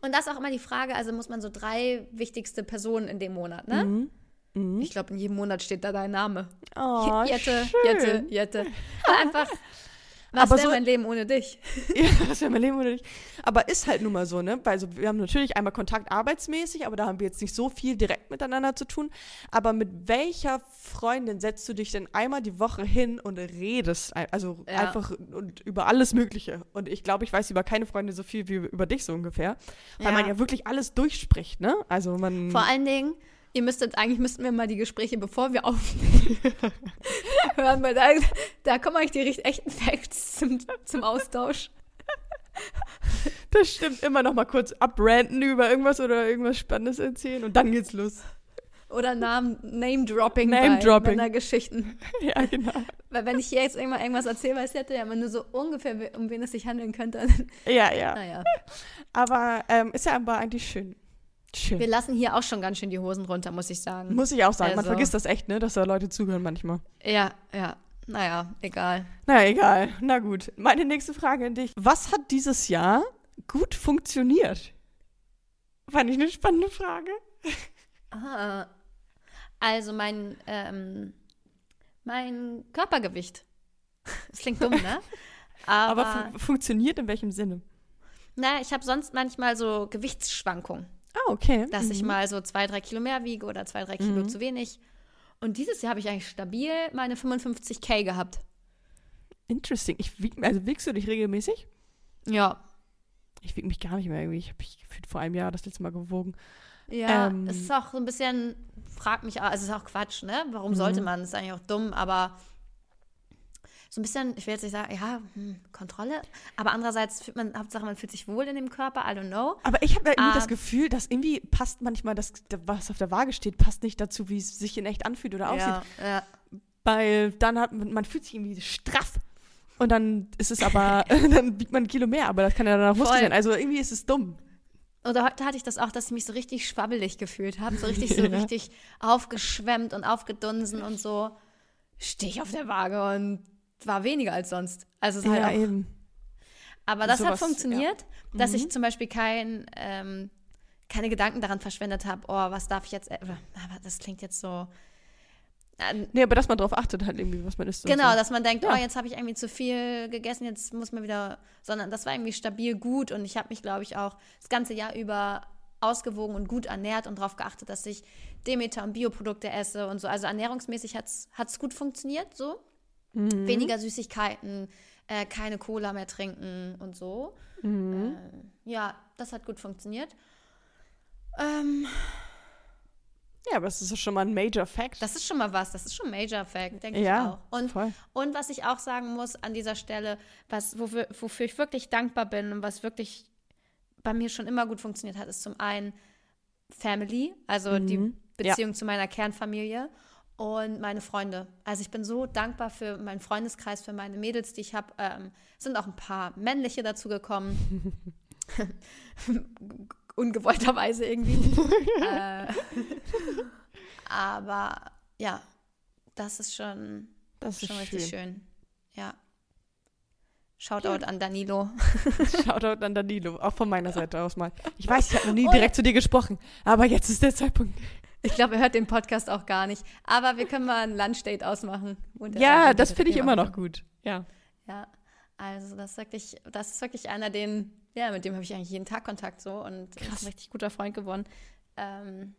A: Und das ist auch immer die Frage, also muss man so drei wichtigste Personen in dem Monat, ne?
B: Mhm. Mhm.
A: Ich glaube, in jedem Monat steht da dein Name.
B: Oh,
A: Jette,
B: schön.
A: Jette, Jette. Einfach, was
B: Aber
A: wäre
B: so-
A: mein Leben ohne dich?
B: Ja, das wäre mein Leben oder nicht. Aber ist halt nun mal so, ne? Weil also wir haben natürlich einmal Kontakt arbeitsmäßig, aber da haben wir jetzt nicht so viel direkt miteinander zu tun. Aber mit welcher Freundin setzt du dich denn einmal die Woche hin und redest? Also
A: Ja.
B: einfach und über alles Mögliche. Und ich glaube, ich weiß über keine Freundin so viel wie über dich so ungefähr. Weil
A: Ja.
B: man ja wirklich alles durchspricht, ne? Also man.
A: Vor allen Dingen, ihr müsstet, eigentlich müssten wir mal die Gespräche, bevor wir aufnehmen, hören, weil da, da kommen eigentlich die echten Facts zum, zum Austausch.
B: Das stimmt, immer noch mal kurz abranten über irgendwas oder irgendwas Spannendes erzählen und dann geht's los.
A: Oder Namen, Name-Dropping
B: Name-Dropping.
A: bei Geschichten.
B: Ja, genau.
A: Weil wenn ich hier jetzt irgendwann irgendwas erzähle, weiß hätte ja immer nur so ungefähr, um wen es sich handeln könnte.
B: Ja, ja.
A: naja,
B: Aber ähm, ist ja aber eigentlich schön. Schön.
A: wir lassen hier auch schon ganz schön die Hosen runter, muss ich sagen.
B: Muss ich auch sagen. Man
A: Also-
B: vergisst das echt, ne? Dass da Leute zuhören manchmal.
A: Ja, ja. Naja, egal.
B: Na egal. Na gut. Meine nächste Frage an dich. Was hat dieses Jahr gut funktioniert? Fand ich eine spannende Frage.
A: Ah, also mein, ähm, mein Körpergewicht. Das klingt dumm, ne?
B: Aber,
A: Aber,
B: fun funktioniert in welchem Sinne?
A: na, ich habe sonst manchmal so Gewichtsschwankungen,
B: Ah, okay.
A: dass ich
B: Mhm.
A: mal so zwei, drei Kilo mehr wiege oder zwei, drei Kilo
B: Mhm.
A: zu wenig. Und dieses Jahr habe ich eigentlich stabil meine 55k gehabt.
B: Interesting. Ich wieg, also wiegst du dich regelmäßig?
A: Ja.
B: Ich wiege mich gar nicht mehr irgendwie. Ich habe mich gefühlt vor einem Jahr das letzte Mal gewogen.
A: Ja,
B: Ähm.
A: es ist auch so ein bisschen, frag mich, auch- also es ist auch Quatsch, ne? Warum sollte
B: Mhm.
A: man? Das ist eigentlich auch dumm, aber so ein bisschen, ich will jetzt nicht sagen, ja, hm, Kontrolle, aber andererseits fühlt man, Hauptsache man fühlt sich wohl in dem Körper, I don't know.
B: Aber ich habe irgendwie
A: Ah.
B: das Gefühl, dass irgendwie passt manchmal das, was auf der Waage steht, passt nicht dazu, wie es sich in echt anfühlt oder aussieht.
A: Ja, ja.
B: Weil dann hat man, man fühlt sich irgendwie straff. Und dann ist es aber, dann wiegt man ein Kilo mehr, aber das kann ja dann auch Muskel sein. Also irgendwie ist es dumm.
A: Oder heute hatte ich das auch, dass ich mich so richtig schwabbelig gefühlt habe, so richtig, so
B: Ja.
A: richtig aufgeschwemmt und aufgedunsen und so. Stehe ich auf der Waage und war weniger als sonst. Also es ist halt auch
B: eben.
A: Aber das
B: Sowas,
A: hat funktioniert, dass
B: Mhm.
A: ich zum Beispiel kein, ähm, keine Gedanken daran verschwendet habe, oh, was darf ich jetzt, äh, aber das klingt jetzt so. Äh,
B: Nee, aber dass man drauf achtet halt irgendwie, was man isst.
A: genau,
B: so.
A: dass man denkt,
B: Ja.
A: oh, jetzt habe ich irgendwie zu viel gegessen, jetzt muss man wieder, sondern das war irgendwie stabil gut und ich habe mich, glaube ich, auch das ganze Jahr über ausgewogen und gut ernährt und darauf geachtet, dass ich Demeter und Bioprodukte esse und so. Also ernährungsmäßig hat es gut funktioniert, so.
B: Mhm.
A: Weniger Süßigkeiten, äh, keine Cola mehr trinken und so.
B: Mhm.
A: Äh, ja, das hat gut funktioniert. Ähm,
B: Ja, aber das ist schon mal ein Major Fact.
A: das ist schon mal was, das ist schon Major Fact, denke ich
B: ja,
A: auch. Und,
B: voll.
A: und was ich auch sagen muss an dieser Stelle, was, wofür, wofür ich wirklich dankbar bin und was wirklich bei mir schon immer gut funktioniert hat, ist zum einen Family, also die
B: Mhm. Ja.
A: Beziehung zu meiner Kernfamilie und meine Freunde. Also ich bin so dankbar für meinen Freundeskreis, für meine Mädels, die ich habe. Ähm, sind auch ein paar männliche dazugekommen. Ungewollterweise irgendwie. äh, aber ja, das ist schon,
B: Das ist
A: schon
B: schön.
A: richtig schön. Ja. Shoutout an Danilo.
B: Shoutout an Danilo, auch von meiner Seite aus mal. Ich weiß, ich habe noch nie
A: Und-
B: direkt zu dir gesprochen, aber jetzt ist der Zeitpunkt.
A: Ich glaube, er hört den Podcast auch gar nicht. Aber wir können mal ein Lunchdate ausmachen.
B: Ja, das finde ich immer noch gut. Ja.
A: Ja, also das ist wirklich, das ist wirklich einer, den, ja, mit dem habe ich eigentlich jeden Tag Kontakt so und ist
B: Krass.
A: ein richtig guter Freund geworden. Ähm,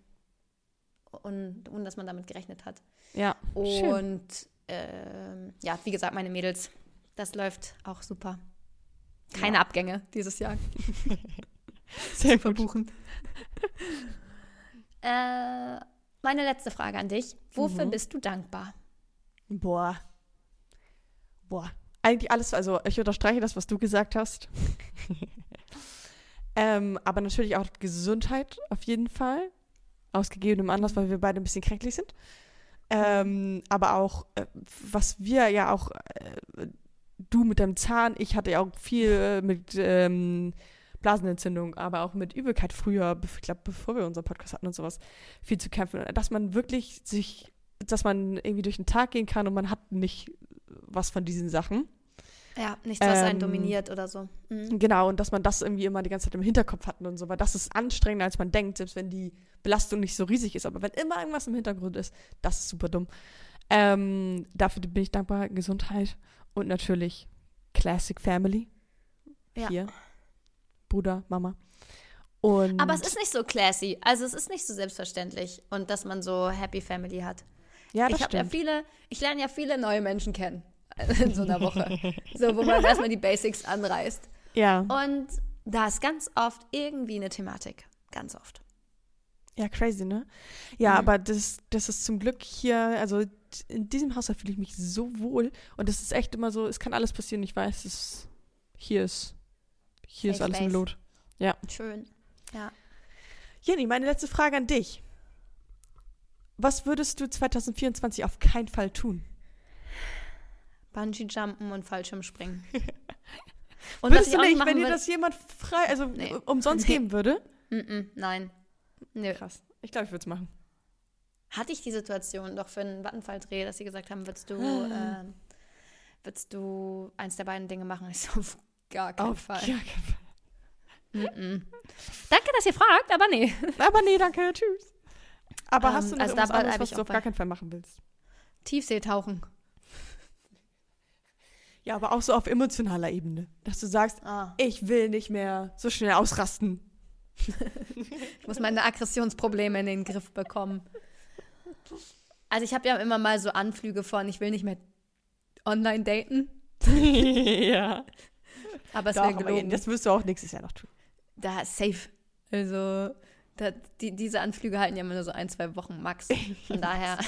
A: und ohne dass man damit gerechnet hat.
B: Ja.
A: Und ähm, ja, wie gesagt, meine Mädels, das läuft auch super. Keine
B: Ja.
A: Abgänge dieses Jahr.
B: Sehr.
A: Verbuchen. äh, meine letzte Frage an dich. Wofür
B: Mhm.
A: bist du dankbar?
B: Boah. Boah. Eigentlich alles, also ich unterstreiche das, was du gesagt hast. ähm, aber natürlich auch Gesundheit auf jeden Fall. Aus gegebenem Anlass, weil wir beide ein bisschen kränklich sind. Ähm, aber auch, äh, was wir ja auch, äh, du mit deinem Zahn, ich hatte ja auch viel äh, mit ähm, Blasenentzündung, aber auch mit Übelkeit früher, ich glaube, bevor wir unseren Podcast hatten und sowas, viel zu kämpfen. Dass man wirklich sich, dass man irgendwie durch den Tag gehen kann und man hat nicht was von diesen Sachen.
A: Ja, nichts, was einen
B: Ähm,
A: dominiert oder so. Mhm.
B: Genau, und dass man das irgendwie immer die ganze Zeit im Hinterkopf hat und so, weil das ist anstrengender, als man denkt, selbst wenn die Belastung nicht so riesig ist. Aber wenn immer irgendwas im Hintergrund ist, das ist super dumm. Ähm, dafür bin ich dankbar. Gesundheit und natürlich Classic Family.
A: Ja.
B: Hier. Bruder, Mama. Und
A: Aber es ist nicht so classy. Also es ist nicht so selbstverständlich und dass man so Happy Family hat.
B: ja, das
A: ich habe ja viele, ich lerne ja viele neue Menschen kennen in so einer Woche. so, wo man erstmal die Basics anreißt.
B: ja.
A: Und da ist ganz oft irgendwie eine Thematik. Ganz oft.
B: ja, crazy, ne? Ja,
A: Mhm.
B: aber das, das ist zum Glück hier, also in diesem Haushalt fühle ich mich so wohl und es ist echt immer so, es kann alles passieren. Ich weiß, es hier ist, hier ist
A: Safe
B: alles im
A: place.
B: Lot.
A: Schön. Ja.
B: Jenny, meine letzte Frage an dich. Was würdest du 2024 auf keinen Fall tun?
A: Bungee-Jumpen und Fallschirmspringen. Und
B: Würdest du
A: nicht
B: wenn dir das jemand frei, also
A: Nee.
B: umsonst
A: Nee.
B: geben würde?
A: Nein. Nö.
B: Krass. Ich glaube, ich würde es machen.
A: Hatte ich die Situation doch für einen Vattenfalldreh, dass sie gesagt haben, würdest du, ähm, würdest du eins der beiden Dinge machen? Ich so, gar keinen
B: Auf
A: Fall.
B: gar keinen Fall.
A: Danke, dass ihr fragt, aber nee.
B: Aber nee, danke, tschüss. Aber
A: Ähm,
B: hast du noch
A: also
B: irgendwas anderes, was du auf gar keinen Fall machen willst?
A: Tiefseetauchen.
B: Ja, aber auch so auf emotionaler Ebene. Dass du sagst,
A: Ah,
B: ich will nicht mehr so schnell ausrasten.
A: ich muss meine Aggressionsprobleme in den Griff bekommen. Also ich habe ja immer mal so Anflüge von, ich will nicht mehr online daten,
B: ja.
A: Aber es wäre gelogen.
B: das wirst du auch nächstes Jahr noch tun.
A: da ist safe. Also da, die, diese Anflüge halten ja immer nur so ein, zwei Wochen max. Von daher.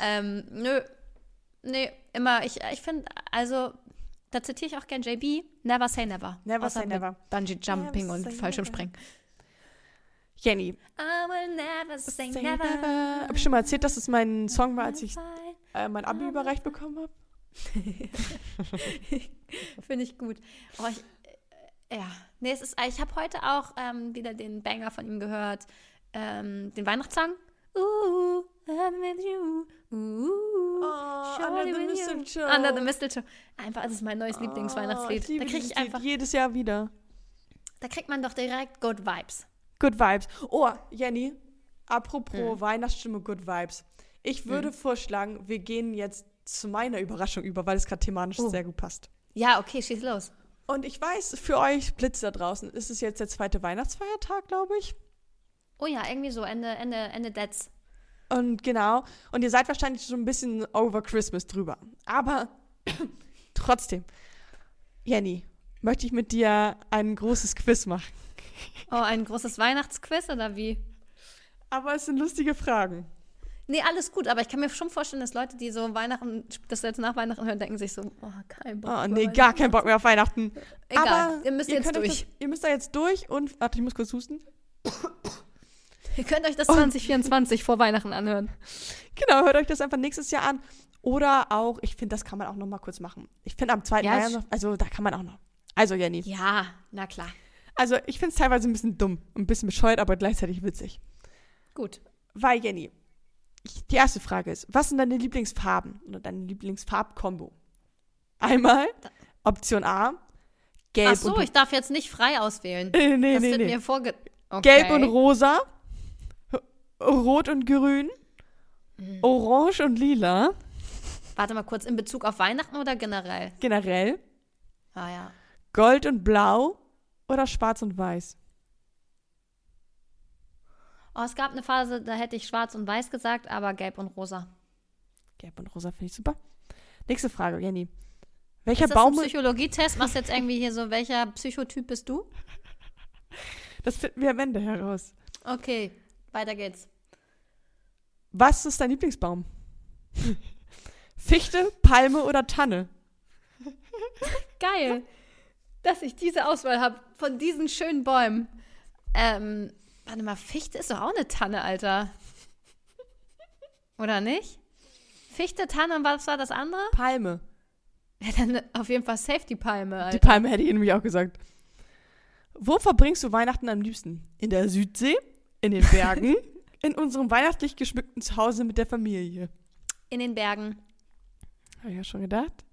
A: ähm, nö. Nee, immer, ich, ich finde, also, da zitiere ich auch gern JB, never say never.
B: Never
A: Außer
B: say never.
A: Bungee Jumping
B: Never
A: und Fallschirmspringen.
B: Jenny,
A: I will never say,
B: say
A: never.
B: never. Hab ich schon mal erzählt, dass es mein Song war, als ich äh, mein Abi überreicht bekommen habe?
A: Finde ich gut. Oh, ich, äh, ja, nee, es ist, ich habe heute auch ähm, wieder den Banger von ihm gehört, ähm, den Weihnachtssong. Ooh, I'm with you. Ooh,
B: Oh, Under the. Mistletoe.
A: Under the Mistletoe. Einfach, das ist mein neues Lieblingsweihnachtslied.
B: Oh, liebe
A: da kriege ich einfach,
B: jedes Jahr wieder.
A: da kriegt man doch direkt Good Vibes.
B: Good Vibes. Oh, Jenny, apropos
A: Mhm.
B: Weihnachtsstimme, Good Vibes. Ich würde vorschlagen, wir gehen jetzt zu meiner Überraschung über, weil es gerade thematisch
A: Oh.
B: sehr gut passt.
A: Ja, okay, schieß los.
B: Und ich weiß, für euch Blitz da draußen ist es jetzt der zweite Weihnachtsfeiertag, glaube ich.
A: Oh ja, irgendwie so, Ende, Ende, Ende Dets.
B: Und genau. Und ihr seid wahrscheinlich schon ein bisschen over Christmas drüber. Aber trotzdem, Jenny, möchte ich mit dir ein großes Quiz machen.
A: Oh, ein großes Weihnachtsquiz oder wie?
B: Aber es sind lustige Fragen.
A: Nee, alles gut, aber ich kann mir schon vorstellen, dass Leute, die so Weihnachten, das jetzt nach Weihnachten hören, denken sich so, oh, kein Bock.
B: Oh, nee, gar keinen Bock mehr auf Weihnachten.
A: Egal,
B: Aber
A: ihr müsst jetzt
B: könnt euch
A: durch.
B: Das, ihr müsst da jetzt durch und. Warte, ich muss kurz husten.
A: Ihr könnt euch das
B: Oh.
A: 2024 vor Weihnachten anhören.
B: Genau, hört euch das einfach nächstes Jahr an. Oder auch, ich finde, das kann man auch noch mal kurz machen. Ich finde am 2.
A: Ja,
B: noch, also da kann man auch noch. Also, Jenny.
A: Ja, na klar.
B: Also, ich finde es teilweise ein bisschen dumm, ein bisschen bescheuert, aber gleichzeitig witzig.
A: Gut.
B: Weil, Jenny, ich, die erste Frage ist, was sind deine Lieblingsfarben oder deine Lieblingsfarbkombo? Einmal Option A, gelb
A: Ach so,
B: und
A: ich darf jetzt nicht frei auswählen.
B: äh, nee,
A: das
B: nee,
A: wird
B: nee.
A: mir vorge... Okay.
B: Gelb und rosa, rot und grün,
A: Mhm.
B: orange und lila,
A: Warte mal kurz, in Bezug auf Weihnachten oder generell?
B: generell,
A: Ah ja.
B: gold und blau oder schwarz und weiß.
A: Oh, es gab eine Phase, da hätte ich schwarz und weiß gesagt, aber gelb und rosa.
B: Gelb und rosa finde ich super. Nächste Frage, Jenny. Welcher
A: Ist das
B: Baum?
A: ein Psychologietest? Machst du jetzt irgendwie hier so, welcher Psychotyp bist du?
B: Das finden wir am Ende heraus.
A: Okay, weiter geht's.
B: Was ist dein Lieblingsbaum? Fichte, Palme oder Tanne?
A: Geil, dass ich diese Auswahl habe von diesen schönen Bäumen. Ähm, warte mal, Fichte ist doch auch eine Tanne, Alter. Oder nicht? Fichte, Tanne und was war das andere?
B: Palme.
A: Ja, dann auf jeden Fall Safety-Palme, Alter.
B: Die Palme hätte ich nämlich auch gesagt. Wo verbringst du Weihnachten am liebsten? In der Südsee? In den Bergen? in unserem weihnachtlich geschmückten Zuhause mit der Familie?
A: In den Bergen.
B: Habe ich ja schon gedacht.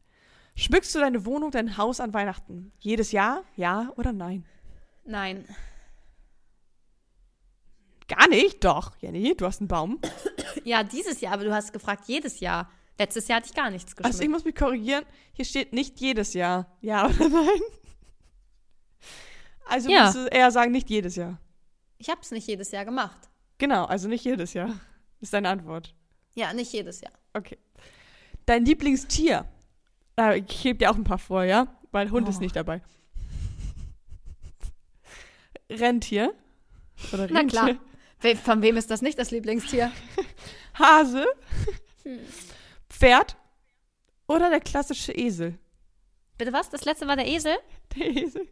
B: Schmückst du deine Wohnung, dein Haus an Weihnachten? Jedes Jahr? Ja oder nein?
A: Nein.
B: Gar nicht? Doch, Jenny, du hast einen Baum.
A: Ja, dieses Jahr, aber du hast gefragt, jedes Jahr. Letztes Jahr hatte ich gar nichts geschmückt.
B: Also ich muss mich korrigieren. Hier steht nicht jedes Jahr. Ja oder nein? Also
A: Ja.
B: musst du eher sagen, nicht jedes Jahr.
A: Ich habe es nicht jedes Jahr gemacht.
B: Genau, also nicht jedes Jahr. Ist deine Antwort.
A: Ja, nicht jedes Jahr.
B: Okay. Dein Lieblingstier? Ah, Ich heb dir auch ein paar vor, ja? Weil Hund ist
A: Oh.
B: nicht dabei. Rentier? Oder
A: Na
B: Rentier?
A: klar. We von wem ist das nicht das Lieblingstier?
B: Hase?
A: Hm.
B: Pferd? Oder der klassische Esel?
A: Bitte was? Das letzte war der Esel?
B: Der Esel?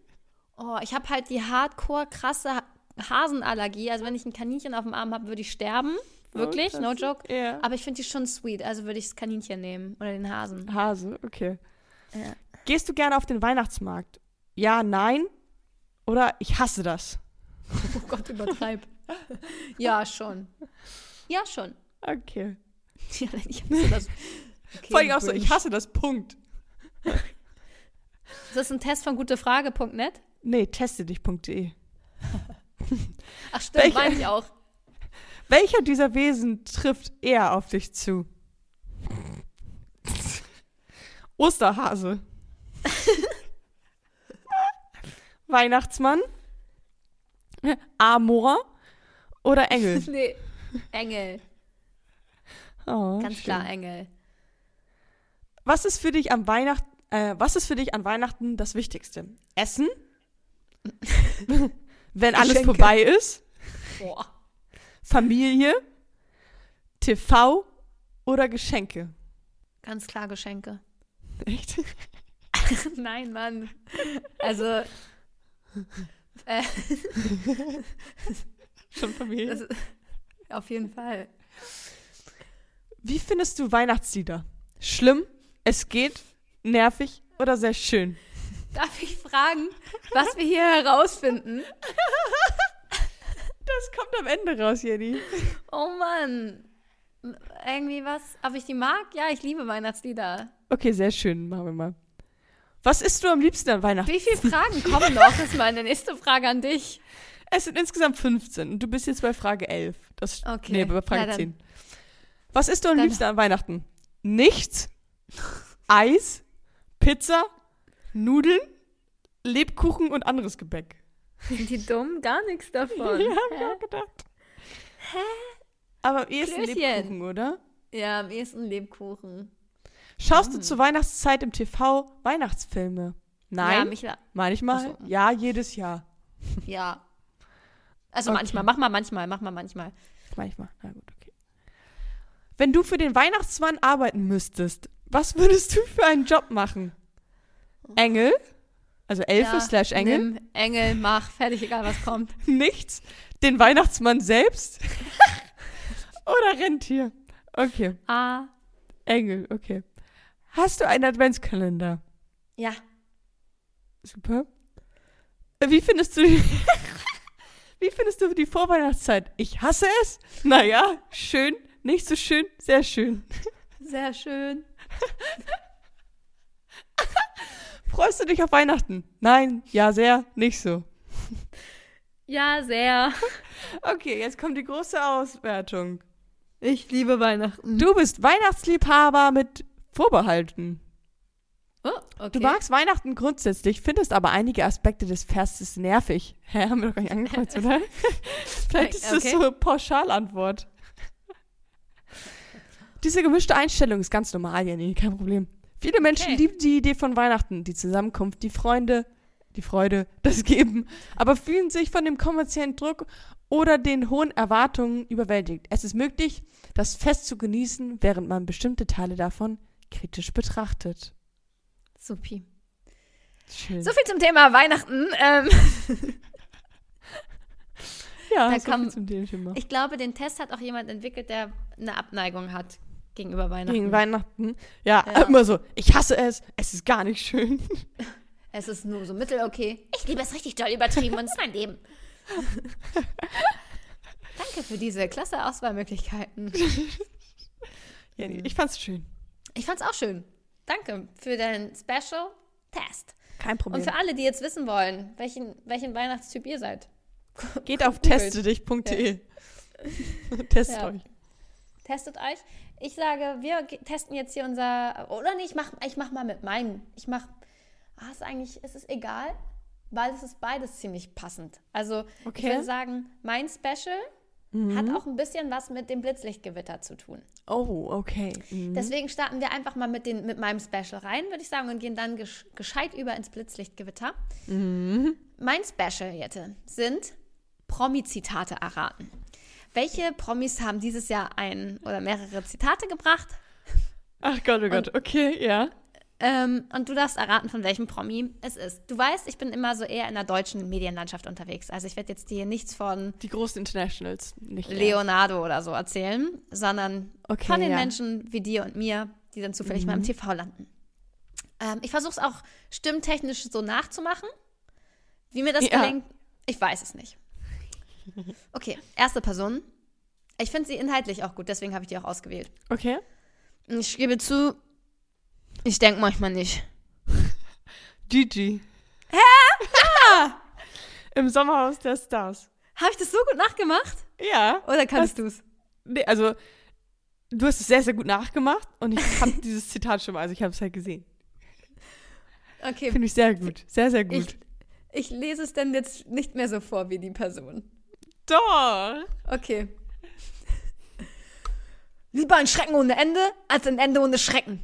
A: Oh, ich habe halt die hardcore krasse Ha- Hasenallergie. Also wenn ich ein Kaninchen auf dem Arm habe, würde ich sterben. Wirklich,
B: Oh,
A: no joke.
B: Ja.
A: Aber ich finde die schon sweet, also würde ich das Kaninchen nehmen oder den Hasen.
B: Hase, okay.
A: Ja.
B: Gehst du gerne auf den Weihnachtsmarkt? Ja, nein? Oder ich hasse das?
A: Oh Gott, übertreib. ja, schon. Ja, schon.
B: Okay.
A: Ja, ich hasse das. Okay,
B: Vor allem auch so, ich hasse das, Punkt.
A: Ist das ein Test von gutefrage.net?
B: Nee, teste dich.de.
A: Ach stimmt,
B: Welche-
A: meine ich auch.
B: Welcher dieser Wesen trifft eher auf dich zu? Osterhase. Weihnachtsmann. Amor. Oder Engel.
A: Nee, Engel.
B: Oh,
A: Ganz
B: schön.
A: klar, Engel.
B: Was ist für dich am Weihnachten, äh, was ist für dich an Weihnachten das Wichtigste? Essen? Wenn alles
A: Geschenke.
B: vorbei ist?
A: Boah.
B: Familie? TV? Oder Geschenke?
A: Ganz klar Geschenke.
B: Echt?
A: Nein, Mann. Also, äh,
B: Schon Familie?
A: das, auf jeden Fall.
B: Wie findest du Weihnachtslieder? Schlimm? Es geht? Nervig? Oder sehr schön?
A: Darf ich fragen, was wir hier herausfinden?
B: Das kommt am Ende raus, Jenny.
A: Oh Mann. Irgendwie was, ob ich die mag? Ja, ich liebe Weihnachtslieder.
B: Okay, sehr schön. Machen wir mal. Was isst du am liebsten an Weihnachten?
A: Wie viele Fragen kommen noch? Das ist meine nächste Frage an dich.
B: Es sind insgesamt 15 und du bist jetzt bei Frage 11. Das,
A: Okay.
B: Nee, bei Frage
A: Ja, dann-
B: 10. Was isst du am
A: Dann-
B: liebsten an Weihnachten? Nichts? Eis? Pizza? Nudeln? Lebkuchen und anderes Gebäck.
A: Sind die dumm? Gar nichts davon.
B: Ja, hab ich auch gedacht.
A: Hä?
B: Aber am ehesten
A: Klößchen.
B: Lebkuchen, oder?
A: Ja, am ehesten Lebkuchen.
B: Schaust
A: Mm.
B: du zur Weihnachtszeit im TV Weihnachtsfilme?
A: Ja,
B: Nein,
A: la-
B: manchmal.
A: So.
B: Ja, jedes Jahr.
A: ja. Also
B: Okay.
A: manchmal, mach mal manchmal, mach mal manchmal.
B: Manchmal. Na gut, okay. Wenn du für den Weihnachtsmann arbeiten müsstest, was würdest du für einen Job machen? Engel? Also Elfe
A: Ja,
B: slash Engel?
A: Nimm, Engel, mach, fertig, egal was kommt.
B: Nichts? Den Weihnachtsmann selbst? Oder Rentier? Okay,
A: Ah,
B: Engel, okay. Hast du einen Adventskalender?
A: ja.
B: Super. Wie findest du die, Wie findest du die Vorweihnachtszeit? Ich hasse es. Naja, schön, nicht so schön, sehr schön.
A: Sehr schön.
B: Freust du dich auf Weihnachten? Nein, ja, sehr, nicht so.
A: Ja, sehr.
B: Okay, jetzt kommt die große Auswertung.
A: Ich liebe Weihnachten.
B: Du bist Weihnachtsliebhaber mit Vorbehalten.
A: Oh, okay.
B: Du magst Weihnachten grundsätzlich, findest aber einige Aspekte des Festes nervig. Hä, haben wir doch gar nicht angekreuzt, oder? Vielleicht ist das
A: Okay.
B: so eine Pauschalantwort. Diese gemischte Einstellung ist ganz normal, Jenny, kein Problem. Viele Menschen
A: Okay.
B: lieben die Idee von Weihnachten, die Zusammenkunft, die Freunde, die Freude, das Geben, aber fühlen sich von dem kommerziellen Druck oder den hohen Erwartungen überwältigt. Es ist möglich, das Fest zu genießen, während man bestimmte Teile davon kritisch betrachtet.
A: Supi.
B: Schön.
A: So viel zum Thema Weihnachten. Ähm,
B: ja,
A: da
B: so
A: kam-
B: viel zum Thema.
A: ich glaube, den Test hat auch jemand entwickelt, der eine Abneigung hat gegenüber Weihnachten.
B: Gegen Weihnachten. Ja,
A: Ja.
B: immer so, ich hasse es, es ist gar nicht schön.
A: Es ist nur so mittel okay. Ich liebe es richtig doll übertrieben und es ist mein Leben. Danke für diese klasse Auswahlmöglichkeiten.
B: Jenny, ich fand's schön.
A: Ich fand's auch schön. Danke für deinen Special Test.
B: Kein Problem.
A: Und für alle, die jetzt wissen wollen, welchen, welchen Weihnachtstyp ihr seid,
B: Geht auf testedich.de. Testet
A: Ja.
B: euch.
A: testet euch. Ich sage, wir testen jetzt hier unser. Oder nee, ich mach, ich mach mal mit meinen. Ich mach. Ah, ist eigentlich, ist es egal, weil es ist beides ziemlich passend. Also, ich
B: Okay.
A: würde sagen, mein Special hat auch ein bisschen was mit dem Blitzlichtgewitter zu tun.
B: Oh, okay. Mhm.
A: Deswegen starten wir einfach mal mit, den, mit meinem Special rein, würde ich sagen, und gehen dann gesch gescheit über ins Blitzlichtgewitter. Mein Special jetzt sind Promi-Zitate erraten. Welche Promis haben dieses Jahr ein oder mehrere Zitate gebracht?
B: Ach Gott, oh Gott. Okay, ja.
A: Ähm, und du darfst erraten, von welchem Promi es ist. Du weißt, ich bin immer so eher in der deutschen Medienlandschaft unterwegs. Also ich werde jetzt dir nichts von
B: Die großen Internationals. Nicht eher.
A: Leonardo oder so erzählen, sondern
B: Okay,
A: von den
B: ja.
A: Menschen wie dir und mir, die dann zufällig mal im TV landen. Ähm, ich versuche es auch stimmtechnisch so nachzumachen. Wie mir das
B: Ja.
A: gelingt, ich weiß es nicht. Okay, erste Person. Ich finde sie inhaltlich auch gut, deswegen habe ich die auch ausgewählt.
B: Okay.
A: Ich gebe zu, ich denke manchmal nicht.
B: Gigi. Hä? Im Sommerhaus der Stars.
A: Habe ich das so gut nachgemacht?
B: Ja.
A: Oder kannst du es?
B: Nee, also, du hast es sehr, sehr gut nachgemacht und ich habe dieses Zitat schon mal, also ich habe es halt gesehen.
A: Okay,
B: Finde ich sehr gut. Sehr, sehr gut.
A: ich, ich lese es dann jetzt nicht mehr so vor wie die Person.
B: Doch.
A: Okay. Lieber ein Schrecken ohne Ende, als ein Ende ohne Schrecken.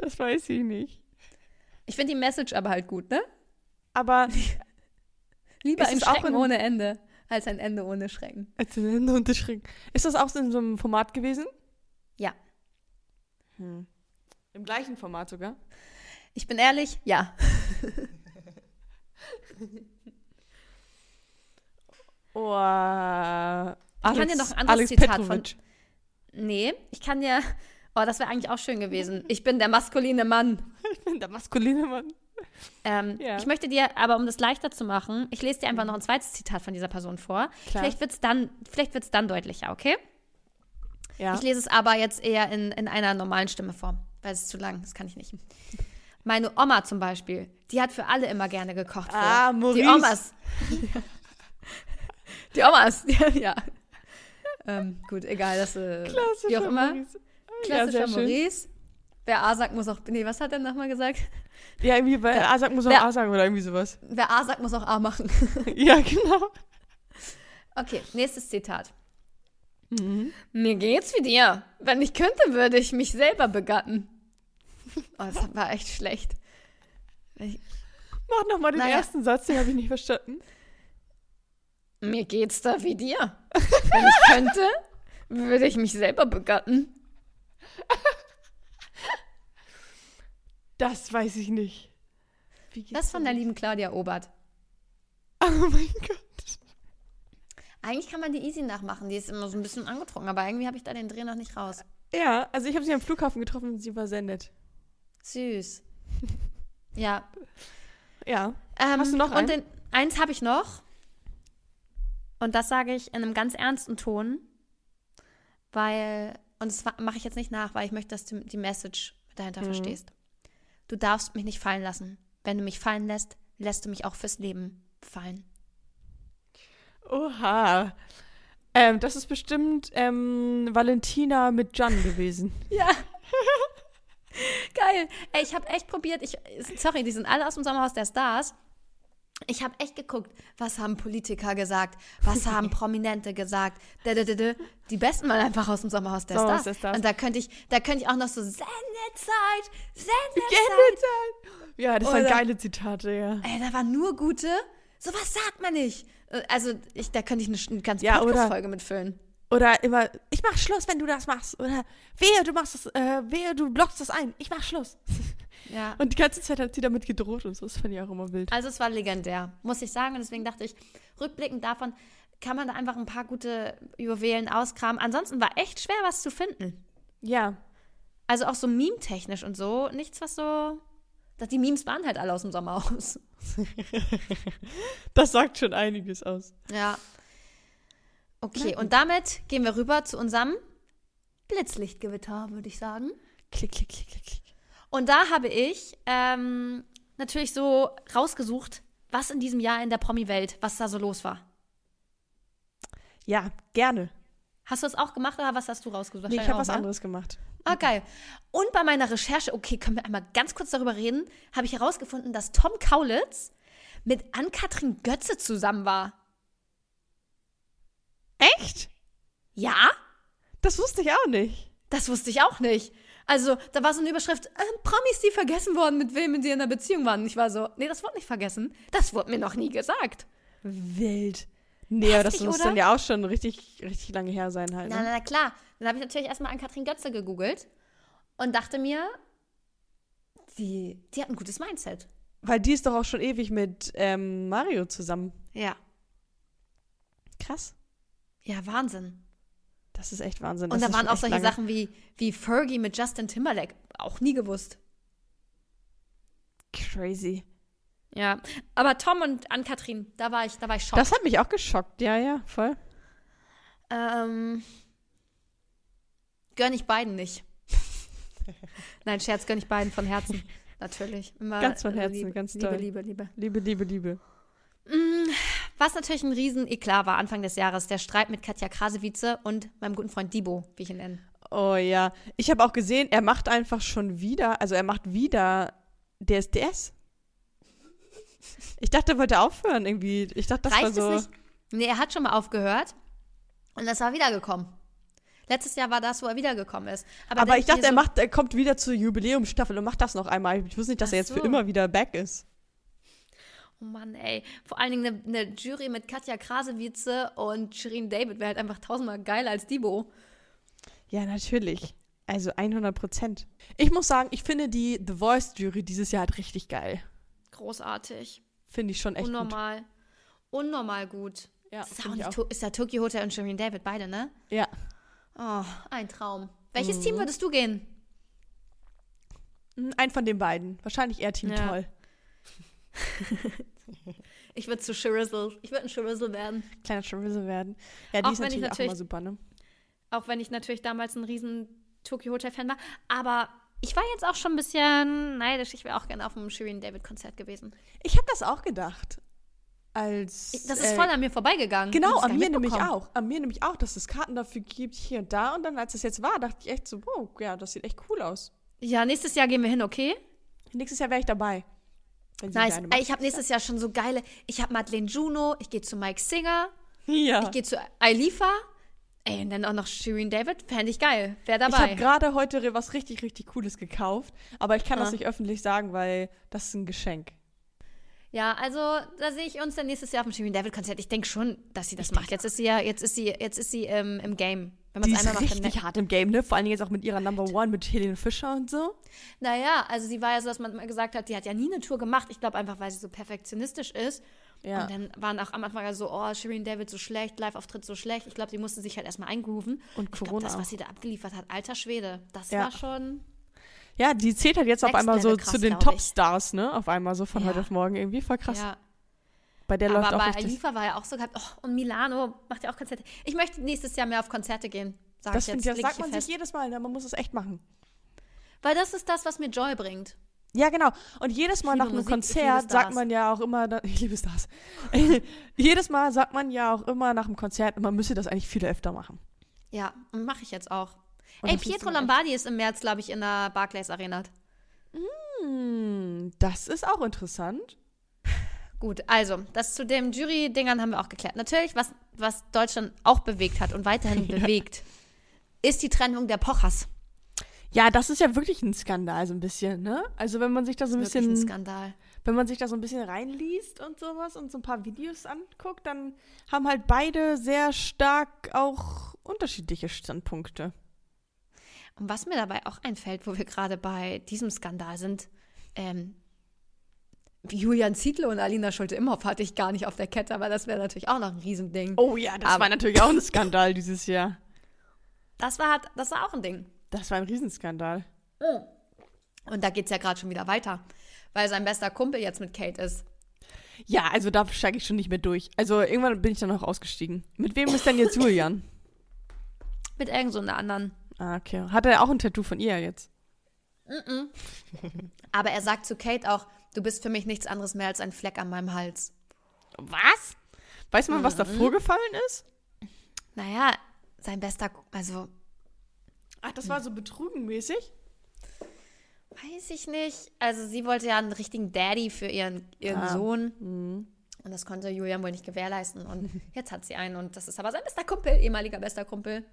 B: Das weiß ich nicht.
A: Ich finde die Message aber halt gut, ne?
B: Aber
A: Lieber ein Schrecken ohne Ende, als ein Ende ohne Schrecken.
B: als ein Ende unterschrieben. Ist das auch in so einem Format gewesen?
A: Ja.
B: Hm. Im gleichen Format sogar?
A: Ich bin ehrlich, ja.
B: Oh, Alex,
A: Ich kann dir noch ein anderes
B: Alex
A: Zitat
B: Petrovic.
A: Nee, ich kann dir. Oh, das wäre eigentlich auch schön gewesen. Ich bin der maskuline Mann.
B: Ich bin der maskuline Mann.
A: Ähm,
B: Ja.
A: Ich möchte dir, aber um das leichter zu machen, ich lese dir einfach noch ein zweites Zitat von dieser Person vor.
B: Klar.
A: Vielleicht wird es dann, vielleicht wird's dann deutlicher, okay?
B: Ja.
A: Ich lese es aber jetzt eher in, in einer normalen Stimme vor, weil es ist zu lang, das kann ich nicht. Meine Oma zum Beispiel, die hat für alle immer gerne gekocht.
B: Ah. Maurice.
A: Die Omas. die Omas, ja. ja. Ähm, gut, egal, das äh, wie auch immer.
B: Maurice.
A: Klassischer
B: ja, sehr schön.
A: Maurice. Wer A sagt, muss auch. Nee, was hat er nochmal gesagt?
B: Ja, irgendwie
A: Wer-
B: A sagt, muss auch
A: wer-
B: A sagen oder irgendwie sowas.
A: Wer A sagt, muss auch A machen.
B: ja, genau.
A: Okay, nächstes Zitat.
B: Mhm.
A: Mir geht's wie dir. Wenn ich könnte, würde ich mich selber begatten. Oh, das war echt schlecht. Ich,
B: Mach nochmal den
A: Naja.
B: ersten Satz, den habe ich nicht verstanden.
A: mir geht's da wie dir. Wenn ich könnte, würde ich mich selber begatten.
B: Das weiß ich nicht.
A: Das von der lieben Claudia Obert.
B: Oh mein Gott.
A: Eigentlich kann man die easy nachmachen. Die ist immer so ein bisschen angetrunken, aber irgendwie habe ich da den Dreh noch nicht raus.
B: Ja, also ich habe sie am Flughafen getroffen und sie nett.
A: Süß. Ja.
B: Ja.
A: Ähm,
B: Hast du noch
A: Und den, eins habe ich noch. Und das sage ich in einem ganz ernsten Ton, weil, und das mache ich jetzt nicht nach, weil ich möchte, dass du die Message dahinter
B: Mhm.
A: verstehst. Du darfst mich nicht fallen lassen. Wenn du mich fallen lässt, lässt du mich auch fürs Leben fallen.
B: Oha. Ähm, das ist bestimmt ähm, Valentina mit Jan gewesen.
A: Ja. Geil. Ey, ich habe echt probiert. Ich, sorry, die sind alle aus dem Sommerhaus der Stars. Ich habe echt geguckt, was haben Politiker gesagt, was haben Prominente gesagt. Die besten waren einfach aus dem Sommerhaus der,
B: Sommerhaus
A: Stars.
B: Stars.
A: Und da könnte ich, da könnte ich auch noch so Sendezeit, Sendezeit.
B: Ja, das waren geile Zitate, ja.
A: Ey, da waren nur gute. Sowas sagt man nicht. Äh, Also, ich, da könnte ich eine, eine ganze
B: Ja,
A: Podcast-Folge mitfüllen.
B: Oder immer, ich mach Schluss, wenn du das machst. Oder wehe, du machst das, äh, wehe, du blockst das ein. Ich mach Schluss.
A: Ja.
B: Und die ganze Zeit hat sie damit gedroht und so. Das fand ich auch immer wild.
A: Also es war legendär, muss ich sagen. Und deswegen dachte ich, rückblickend davon kann man da einfach ein paar gute Juwelen auskramen. Ansonsten war echt schwer, was zu finden.
B: Ja.
A: Also auch so meme-technisch und so. Nichts, was so Die Memes waren halt alle aus dem Sommerhaus.
B: Das sagt schon einiges aus.
A: Ja. Okay, und damit gehen wir rüber zu unserem Blitzlichtgewitter, würde ich sagen.
B: Klick, klick, klick, klick, klick.
A: Und da habe ich ähm, natürlich so rausgesucht, was in diesem Jahr in der Promi-Welt, was da so los war.
B: Ja, gerne.
A: Hast du das auch gemacht oder was hast du rausgesucht?
B: Nee, ich habe was
A: ne?
B: anderes gemacht.
A: Ah, geil. Und bei meiner Recherche, okay, können wir einmal ganz kurz darüber reden, habe ich herausgefunden, dass Tom Kaulitz mit Ann-Kathrin Götze zusammen war.
B: Echt?
A: Ja?
B: Das wusste ich auch nicht.
A: Das wusste ich auch nicht. Also, da war so eine Überschrift, äh, Promis, die vergessen worden, mit wem sie in einer Beziehung waren. Und ich war so, nee, das wurde nicht vergessen. Das wurde mir noch nie gesagt.
B: Wild. Nee, aber das muss
A: oder?
B: dann ja auch schon richtig, richtig lange her sein halt.
A: Na,
B: Ne?
A: na, na klar. Dann habe ich natürlich erstmal an Katrin Götze gegoogelt und dachte mir, die, die hat ein gutes Mindset.
B: Weil die ist doch auch schon ewig mit ähm, Mario zusammen.
A: Ja.
B: Krass.
A: Ja, Wahnsinn.
B: Das ist echt Wahnsinn.
A: Und da waren auch solche. Sachen wie, wie Fergie mit Justin Timberlake. Auch nie gewusst.
B: Crazy.
A: Ja. Aber Tom und Ann-Kathrin, da war ich, da war ich schockt.
B: Das hat mich auch geschockt. Ja, ja, voll.
A: Ähm, gönn ich beiden nicht. Nein, Scherz, gönn ich beiden von Herzen. Natürlich. Immer
B: Ganz von Herzen,
A: Liebe,
B: ganz
A: Liebe,
B: toll.
A: Liebe, Liebe.
B: Liebe, Liebe, Liebe.
A: Mm, Was natürlich ein riesen Eklat war Anfang des Jahres, der Streit mit Katja Krasavice und meinem guten Freund Dibo, wie ich ihn nenne.
B: Oh ja. Ich habe auch gesehen, er macht einfach schon wieder, also er macht wieder DSDS. Ich dachte, er wollte aufhören irgendwie. Ich dachte, das
A: Reicht
B: war so.
A: es nicht? Nee, er hat schon mal aufgehört und das war wiedergekommen. Letztes Jahr war das, wo er wiedergekommen ist.
B: Aber
A: wenn
B: ich dachte,
A: hier
B: er
A: so-
B: macht, er kommt wieder zur Jubiläumsstaffel und macht das noch einmal. Ich wusste nicht, dass
A: Ach
B: er jetzt für
A: so.
B: immer wieder back ist.
A: Oh Mann, ey. Vor allen Dingen eine, eine Jury mit Katja Krasavice und Shirin David wäre halt einfach tausendmal geiler als Dibo.
B: Ja, natürlich. Also 100 Prozent. Ich muss sagen, ich finde die The Voice Jury dieses Jahr halt richtig geil.
A: Großartig.
B: Finde ich schon echt gut.
A: Unnormal. Unnormal gut.
B: Ja,
A: ist, auch nicht, ist ja Tokyo Hotel und Shirin David, beide, ne?
B: Ja.
A: Oh, ein Traum. Welches
B: Mhm.
A: Team würdest du gehen?
B: Ein von den beiden. Wahrscheinlich eher Team
A: Ja.
B: Toll.
A: Ich würde zu Shirizzle. Ich würde ein Shirizzle werden.
B: Kleiner Chorizo werden. Ja, die
A: Auch
B: ist
A: wenn ich
B: natürlich, auch
A: natürlich-
B: immer super, ne?
A: Auch wenn ich natürlich damals ein riesen Tokyo Hotel-Fan war. Aber ich war jetzt auch schon ein bisschen neidisch. Ich wäre auch gerne auf einem Shirin David-Konzert gewesen.
B: Ich habe das auch gedacht. Als.
A: Ich- Das ist
B: äh,
A: voll an mir vorbeigegangen.
B: Genau, an mir nämlich auch. An mir nämlich auch, dass es Karten dafür gibt, hier und da. Und dann, als es jetzt war, dachte ich echt so, wow, ja, das sieht echt cool aus.
A: Ja, nächstes Jahr gehen wir hin, okay?
B: Nächstes Jahr wäre ich dabei.
A: Nice. ich habe nächstes Jahr schon so geile. Ich habe Madeleine Juno, ich gehe zu Mike Singer,
B: Ja.
A: ich gehe zu Ailifa. Ey, und dann auch noch Shirin David. Fände ich geil. Wer
B: Ich habe
A: dabei?
B: gerade heute was richtig, richtig Cooles gekauft. Aber ich kann das
A: Ah.
B: nicht öffentlich sagen, weil das ist ein Geschenk.
A: Ja, also da sehe ich uns dann nächstes Jahr auf dem Shirin David Konzert. Ich denke schon, dass sie das
B: Ich
A: macht. Jetzt ist sie ja, jetzt ist sie, jetzt ist sie ähm, im Game. Wenn man
B: Die
A: es
B: ist
A: einmal macht,
B: richtig hart im Game, ne? Vor allen Dingen jetzt auch mit ihrer Number One, mit Helene Fischer und so.
A: Naja, also sie war ja so, dass man immer gesagt hat, die hat ja nie eine Tour gemacht. Ich glaube einfach, weil sie so perfektionistisch ist.
B: Ja.
A: Und dann waren auch am Anfang so, oh, Shirin David so schlecht, Live-Auftritt so schlecht. Ich glaube, die musste sich halt erstmal eingrooven.
B: Und Corona
A: das,
B: auch.
A: was sie da abgeliefert hat, alter Schwede, das
B: Ja.
A: war schon.
B: Ja, die zählt halt jetzt auf einmal so
A: krass,
B: zu den
A: glaub.
B: Topstars, ne? Auf einmal so von
A: Ja.
B: heute auf morgen irgendwie. Voll krass.
A: Ja.
B: Bei der läuft
A: Aber
B: auch
A: bei. Alifa war ja auch so gehabt, oh, und Milano macht ja auch Konzerte. Ich möchte nächstes Jahr mehr auf Konzerte gehen. Sag
B: Das,
A: ich jetzt,
B: ich, das sagt man
A: hier
B: sich
A: fest.
B: jedes Mal, ne? Man muss es echt machen.
A: Weil das ist das, was mir Joy bringt.
B: Ja, genau. Und jedes Mal nach einem
A: Musik,
B: Konzert sagt man ja auch immer, da- ich liebe Stars. jedes Mal sagt man ja auch immer nach einem Konzert, man müsse das eigentlich viel öfter machen.
A: Ja, und mache ich jetzt auch.
B: Und
A: Ey, Pietro Lombardi ist im März, glaube ich, in der Barclays Arena.
B: Hm, das ist auch interessant.
A: Gut, also, das zu den Jury-Dingern haben wir auch geklärt. Natürlich, was, was Deutschland auch bewegt hat und weiterhin
B: Ja.
A: bewegt, ist die Trennung der Pochers.
B: Ja, das ist ja wirklich ein Skandal, so ein bisschen, ne? Also wenn man sich da so ein
A: Wirklich ein
B: bisschen,
A: Skandal.
B: wenn man sich da so ein bisschen reinliest und sowas und so ein paar Videos anguckt, dann haben halt beide sehr stark auch unterschiedliche Standpunkte.
A: Und was mir dabei auch einfällt, wo wir gerade bei diesem Skandal sind, ähm, Julian Zietlow und Alina Schulte-Imhoff hatte ich gar nicht auf der Kette, aber das wäre natürlich auch noch ein Riesending.
B: Oh ja, das
A: Aber-
B: war natürlich auch ein Skandal dieses Jahr.
A: Das war, das war auch ein Ding.
B: Das war ein Riesenskandal.
A: Und da geht es ja gerade schon wieder weiter. weil sein bester Kumpel jetzt mit Kate ist.
B: Ja, also da steige ich schon nicht mehr durch. Also irgendwann bin ich dann auch ausgestiegen. Mit wem ist denn jetzt Julian?
A: Mit irgend so einer anderen.
B: Ah, okay. Hat er auch ein Tattoo von ihr jetzt?
A: Aber er sagt zu Kate auch, du bist für mich nichts anderes mehr als ein Fleck an meinem Hals.
B: Was? Weiß man, was da
A: Mhm.
B: vorgefallen ist?
A: Naja, sein bester, also
B: Ach, das war so betrügenmäßig?
A: weiß ich nicht. Also sie wollte ja einen richtigen Daddy für ihren, ihren
B: Ah.
A: Sohn.
B: Mhm.
A: Und das konnte Julian wohl nicht gewährleisten. Und jetzt hat sie einen. Und das ist aber sein bester Kumpel, ehemaliger bester Kumpel.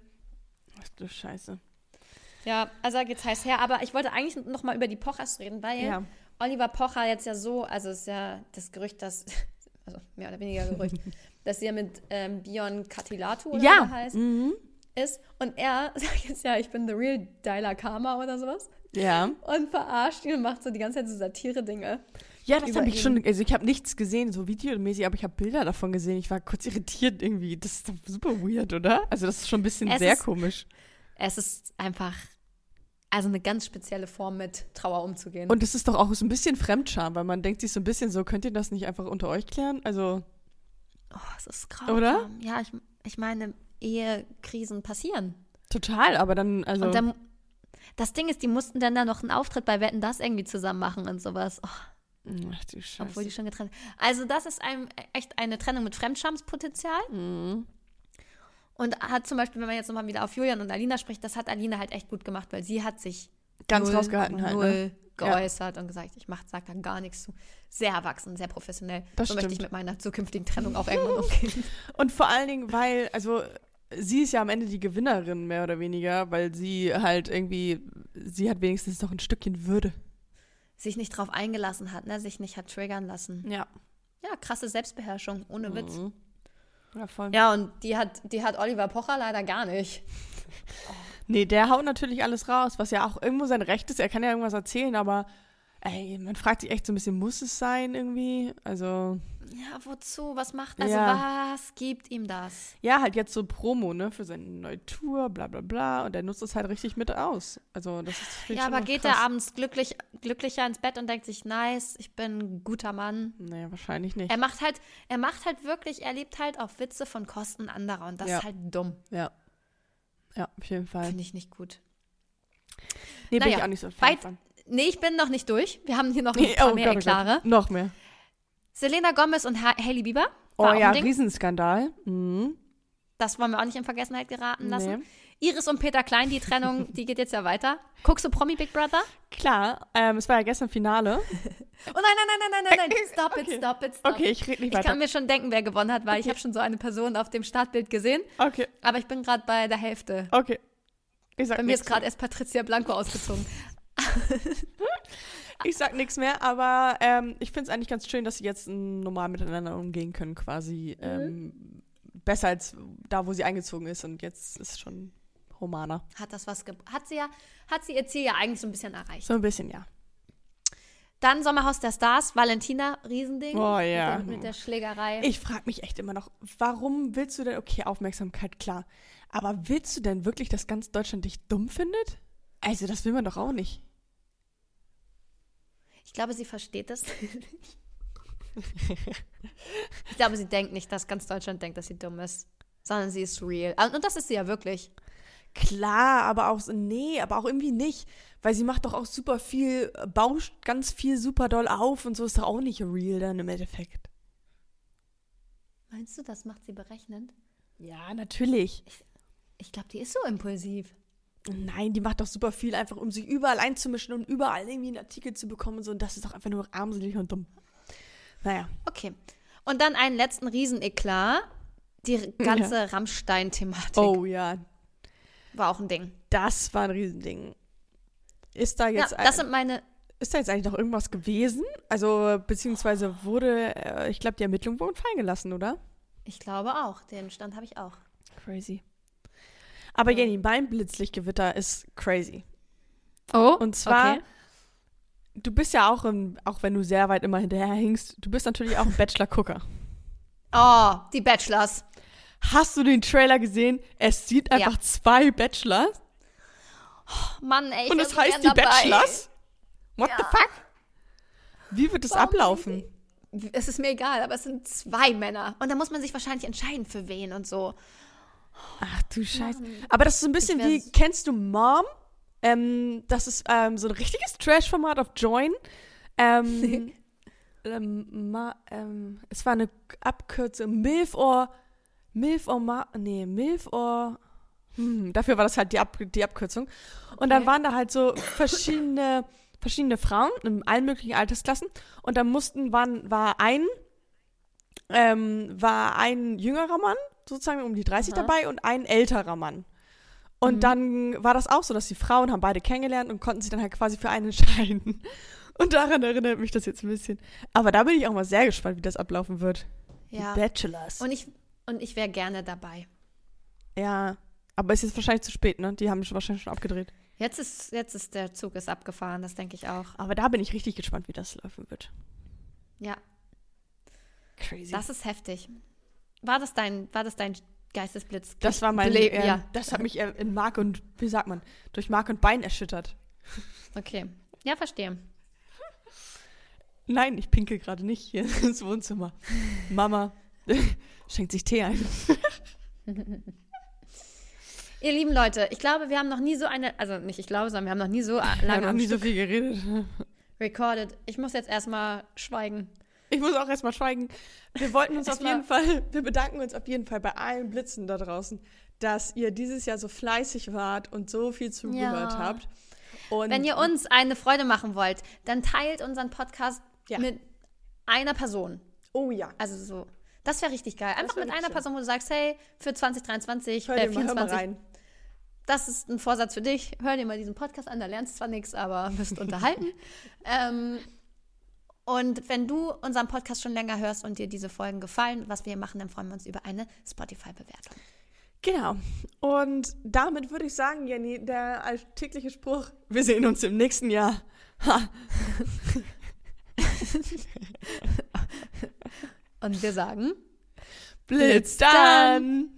B: Ach du Scheiße.
A: Ja, also da geht's heiß her. Aber ich wollte eigentlich noch mal über die Pochers reden, weil
B: Ja.
A: Oliver Pocher jetzt ja so, also ist ja das Gerücht, dass, also mehr oder weniger Gerücht, dass sie ja mit ähm, Bion Katilatu oder wie
B: Ja.
A: er heißt,
B: Mhm.
A: ist. Und er sagt jetzt ja, ich bin the real Dyla Karma oder sowas.
B: Ja.
A: Und verarscht ihn und macht so die ganze Zeit so Satire-Dinge.
B: Ja, das habe ich schon, also ich habe nichts gesehen, so videomäßig, aber ich habe Bilder davon gesehen. Ich war kurz irritiert irgendwie. Das ist super weird, oder? Also das ist schon ein bisschen
A: Es
B: sehr
A: ist-
B: komisch.
A: Es ist einfach, also eine ganz spezielle Form, mit Trauer umzugehen.
B: Und es ist doch auch so ein bisschen Fremdscham, weil man denkt sich so ein bisschen so, könnt ihr das nicht einfach unter euch klären? Also,
A: oh, es ist grausam.
B: Oder?
A: Ja, ich, ich meine, Ehekrisen passieren.
B: total, aber dann, also.
A: Und dann, das Ding ist, die mussten dann da noch einen Auftritt bei Wetten, das irgendwie zusammen machen und sowas. Oh,
B: Ach du Scheiße.
A: obwohl die schon getrennt Also das ist ein, echt eine Trennung mit Fremdschamspotenzial.
B: Mhm.
A: Und hat zum Beispiel, wenn man jetzt nochmal wieder auf Julian und Alina spricht, das hat Alina halt echt gut gemacht, weil sie hat sich
B: Ganz
A: null,
B: rausgehalten halt,
A: null
B: ne?
A: geäußert und gesagt, ich mach, sag da gar nichts zu. Sehr erwachsen, sehr professionell.
B: Das
A: so möchte ich
B: stimmt.
A: mit meiner zukünftigen Trennung auch irgendwann umgehen.
B: Und vor allen Dingen, weil, also, sie ist ja am Ende die Gewinnerin, mehr oder weniger, weil sie halt irgendwie, sie hat wenigstens noch ein Stückchen Würde.
A: sich nicht drauf eingelassen hat, ne? sich nicht hat triggern lassen.
B: Ja.
A: Ja, krasse Selbstbeherrschung, ohne Witz.
B: Mhm. Ja, voll.
A: Ja, und die hat, die hat Oliver Pocher leider gar nicht.
B: Nee, der haut natürlich alles raus, was ja auch irgendwo sein Recht ist. Er kann ja irgendwas erzählen, aber ey, man fragt sich echt so ein bisschen, muss es sein irgendwie? Also,
A: Ja, wozu? Was macht Also
B: Ja.
A: was gibt ihm das?
B: ja, halt jetzt so Promo, ne, für seine neue Tour, bla bla bla. Und der nutzt es halt richtig mit aus. Also, das ist
A: Ja, aber geht
B: krass.
A: er abends glücklich, glücklicher ins Bett und denkt sich, nice, ich bin ein guter Mann.
B: Nee, wahrscheinlich nicht.
A: Er macht halt, er macht halt wirklich, er lebt halt auf Witze von Kosten anderer und das
B: Ja.
A: ist halt dumm.
B: Ja. Ja, auf jeden Fall.
A: Finde ich nicht gut.
B: Nee, bin
A: Naja,
B: ich auch nicht so
A: weit-. Nee, ich bin noch nicht durch. Wir haben hier noch ein
B: Nee,
A: paar
B: oh
A: mehr
B: oh Gott.
A: Eklare.
B: Noch mehr.
A: Selena Gomez und ha Hailey Bieber.
B: Oh ja. Riesenskandal. Mhm.
A: Das wollen wir auch nicht in Vergessenheit geraten lassen.
B: Nee.
A: Iris und Peter Klein, die Trennung, die geht jetzt ja weiter. Guckst du Promi Big Brother?
B: Klar, ähm, es war ja gestern Finale.
A: Oh nein, nein, nein, nein, nein, nein, nein. Stop it,
B: Okay.
A: stop it, stop
B: Okay, ich rede nicht
A: Ich
B: weiter.
A: kann mir schon denken, wer gewonnen hat, weil ich habe schon so eine Person auf dem Startbild gesehen.
B: Okay,
A: Aber ich bin gerade bei der Hälfte.
B: okay. Ich sag
A: Bei mir ist gerade erst Patricia Blanco ausgezogen.
B: Ich sag nichts mehr, aber ähm, ich finde es eigentlich ganz schön, dass sie jetzt normal miteinander umgehen können, quasi.
A: Mhm.
B: Ähm, besser als da, wo sie eingezogen ist. Und jetzt ist schon humaner.
A: Hat das was Hat sie ja, hat sie ihr Ziel ja eigentlich so ein bisschen erreicht.
B: So ein bisschen, ja.
A: Dann Sommerhaus der Stars, Valentina, Riesending.
B: Oh, ja.
A: Mit, der- mit der Schlägerei.
B: Ich frage mich echt immer noch, warum willst du denn, okay, Aufmerksamkeit, klar. Aber willst du denn wirklich, dass ganz Deutschland dich dumm findet? Also, das will man doch auch nicht.
A: Ich glaube, sie versteht das nicht. ich glaube, sie denkt nicht, dass ganz Deutschland denkt, dass sie dumm ist, sondern sie ist real. Und das ist sie ja wirklich.
B: Klar, aber auch, so- nee, aber auch irgendwie nicht. Weil sie macht doch auch super viel, bauscht ganz viel super doll auf und so ist doch auch nicht real dann im Endeffekt.
A: Meinst du, das macht sie berechnend?
B: Ja, natürlich.
A: Ich glaube, die ist so impulsiv.
B: Nein, die macht doch super viel, einfach um sich überall einzumischen und überall irgendwie einen Artikel zu bekommen und so. Und das ist doch einfach nur armselig und dumm. Naja.
A: Okay. Und dann einen letzten Rieseneklat. Die ganze Rammstein-Thematik
B: Oh ja,
A: war auch ein Ding.
B: das war ein Riesending. Ist da
A: Ja,
B: jetzt,
A: das sind meine.
B: ist da jetzt eigentlich noch irgendwas gewesen? Also, beziehungsweise wurde, äh, ich glaube, die Ermittlungen wurden fallen gelassen, oder?
A: Ich glaube auch. Den Stand habe ich auch.
B: Crazy. Aber Jenny, mein Blitzlichtgewitter ist crazy.
A: Oh.
B: Und zwar,
A: Okay.
B: du bist ja auch, im, auch wenn du sehr weit immer hinterher hinkst, du bist natürlich auch ein Bachelor-Gucker.
A: Oh, die Bachelors.
B: Hast du den Trailer gesehen? Es sieht einfach
A: Ja.
B: zwei Bachelors
A: Mann, ey.
B: Und es heißt die
A: dabei.
B: Bachelors. What the
A: Ja.
B: fuck? Wie wird es ablaufen?
A: Es ist mir egal, aber es sind zwei Männer. Und da muss man sich wahrscheinlich entscheiden, für wen und so.
B: Ach du Scheiße. Aber das ist so ein bisschen wie, kennst du Mom? Ähm, das ist ähm, so ein richtiges Trash-Format auf Join. Ähm, ähm, ma, ähm, es war eine Abkürzung. Milf or, Milf or, Ma, nee, Milf or, hm, dafür war das halt die, Ab, die Abkürzung. Und dann
A: Okay.
B: waren da halt so verschiedene, verschiedene Frauen in allen möglichen Altersklassen. Und dann mussten, waren, war ein, ähm, war ein jüngerer Mann, sozusagen um die 30
A: Aha.
B: dabei, und ein älterer Mann. Und
A: Mhm.
B: dann war das auch so, dass die Frauen haben beide kennengelernt und konnten sich dann halt quasi für einen entscheiden. Und daran erinnert mich das jetzt ein bisschen. Aber da bin ich auch mal sehr gespannt, wie das ablaufen wird.
A: Ja.
B: Die Bachelors.
A: Und ich, und ich wäre gerne dabei.
B: ja, aber ist jetzt wahrscheinlich zu spät, ne? Die haben schon wahrscheinlich schon abgedreht.
A: Jetzt ist, jetzt ist der Zug ist abgefahren, das denke ich auch.
B: Aber da bin ich richtig gespannt, wie das laufen wird.
A: Ja,
B: Crazy.
A: das ist heftig. War das dein, war das dein Geistesblitz?
B: Das war mein
A: Leben,
B: ähm,
A: ja.
B: Das hat mich äh, in Mark und, wie sagt man, durch Mark und Bein erschüttert.
A: Okay. Ja, verstehe.
B: Nein, ich pinkel gerade nicht hier ins Wohnzimmer. Mama schenkt sich Tee ein.
A: Ihr lieben Leute, ich glaube, wir haben noch nie so eine, also nicht ich glaube, sondern wir haben noch nie so
B: Wir haben
A: lange
B: noch nie so
A: Stück
B: viel geredet.
A: recorded. Ich muss jetzt erstmal schweigen.
B: Ich muss auch erstmal schweigen. Wir wollten uns auf jeden Fall, wir bedanken uns auf jeden Fall bei allen Blitzen da draußen, dass ihr dieses Jahr so fleißig wart und so viel zugehört
A: Ja.
B: habt. Und
A: Wenn ihr uns eine Freude machen wollt, dann teilt unseren Podcast
B: Ja.
A: mit einer Person.
B: oh ja,
A: Also so. Das wäre richtig geil. Einfach mit einer
B: schön.
A: Person, wo du sagst, hey, für 2023,
B: hör
A: äh,
B: dir mal, hör mal
A: 24,
B: rein.
A: das ist ein Vorsatz für dich. Hör dir mal diesen Podcast an, da lernst du zwar nichts, aber wirst unterhalten. ähm, und wenn du unseren Podcast schon länger hörst und dir diese Folgen gefallen, was wir hier machen, dann freuen wir uns über eine Spotify-Bewertung.
B: Genau. Und damit würde ich sagen, Jenny, der alltägliche Spruch, wir sehen uns im nächsten Jahr. Ha.
A: Und wir sagen,
B: Blitz dann!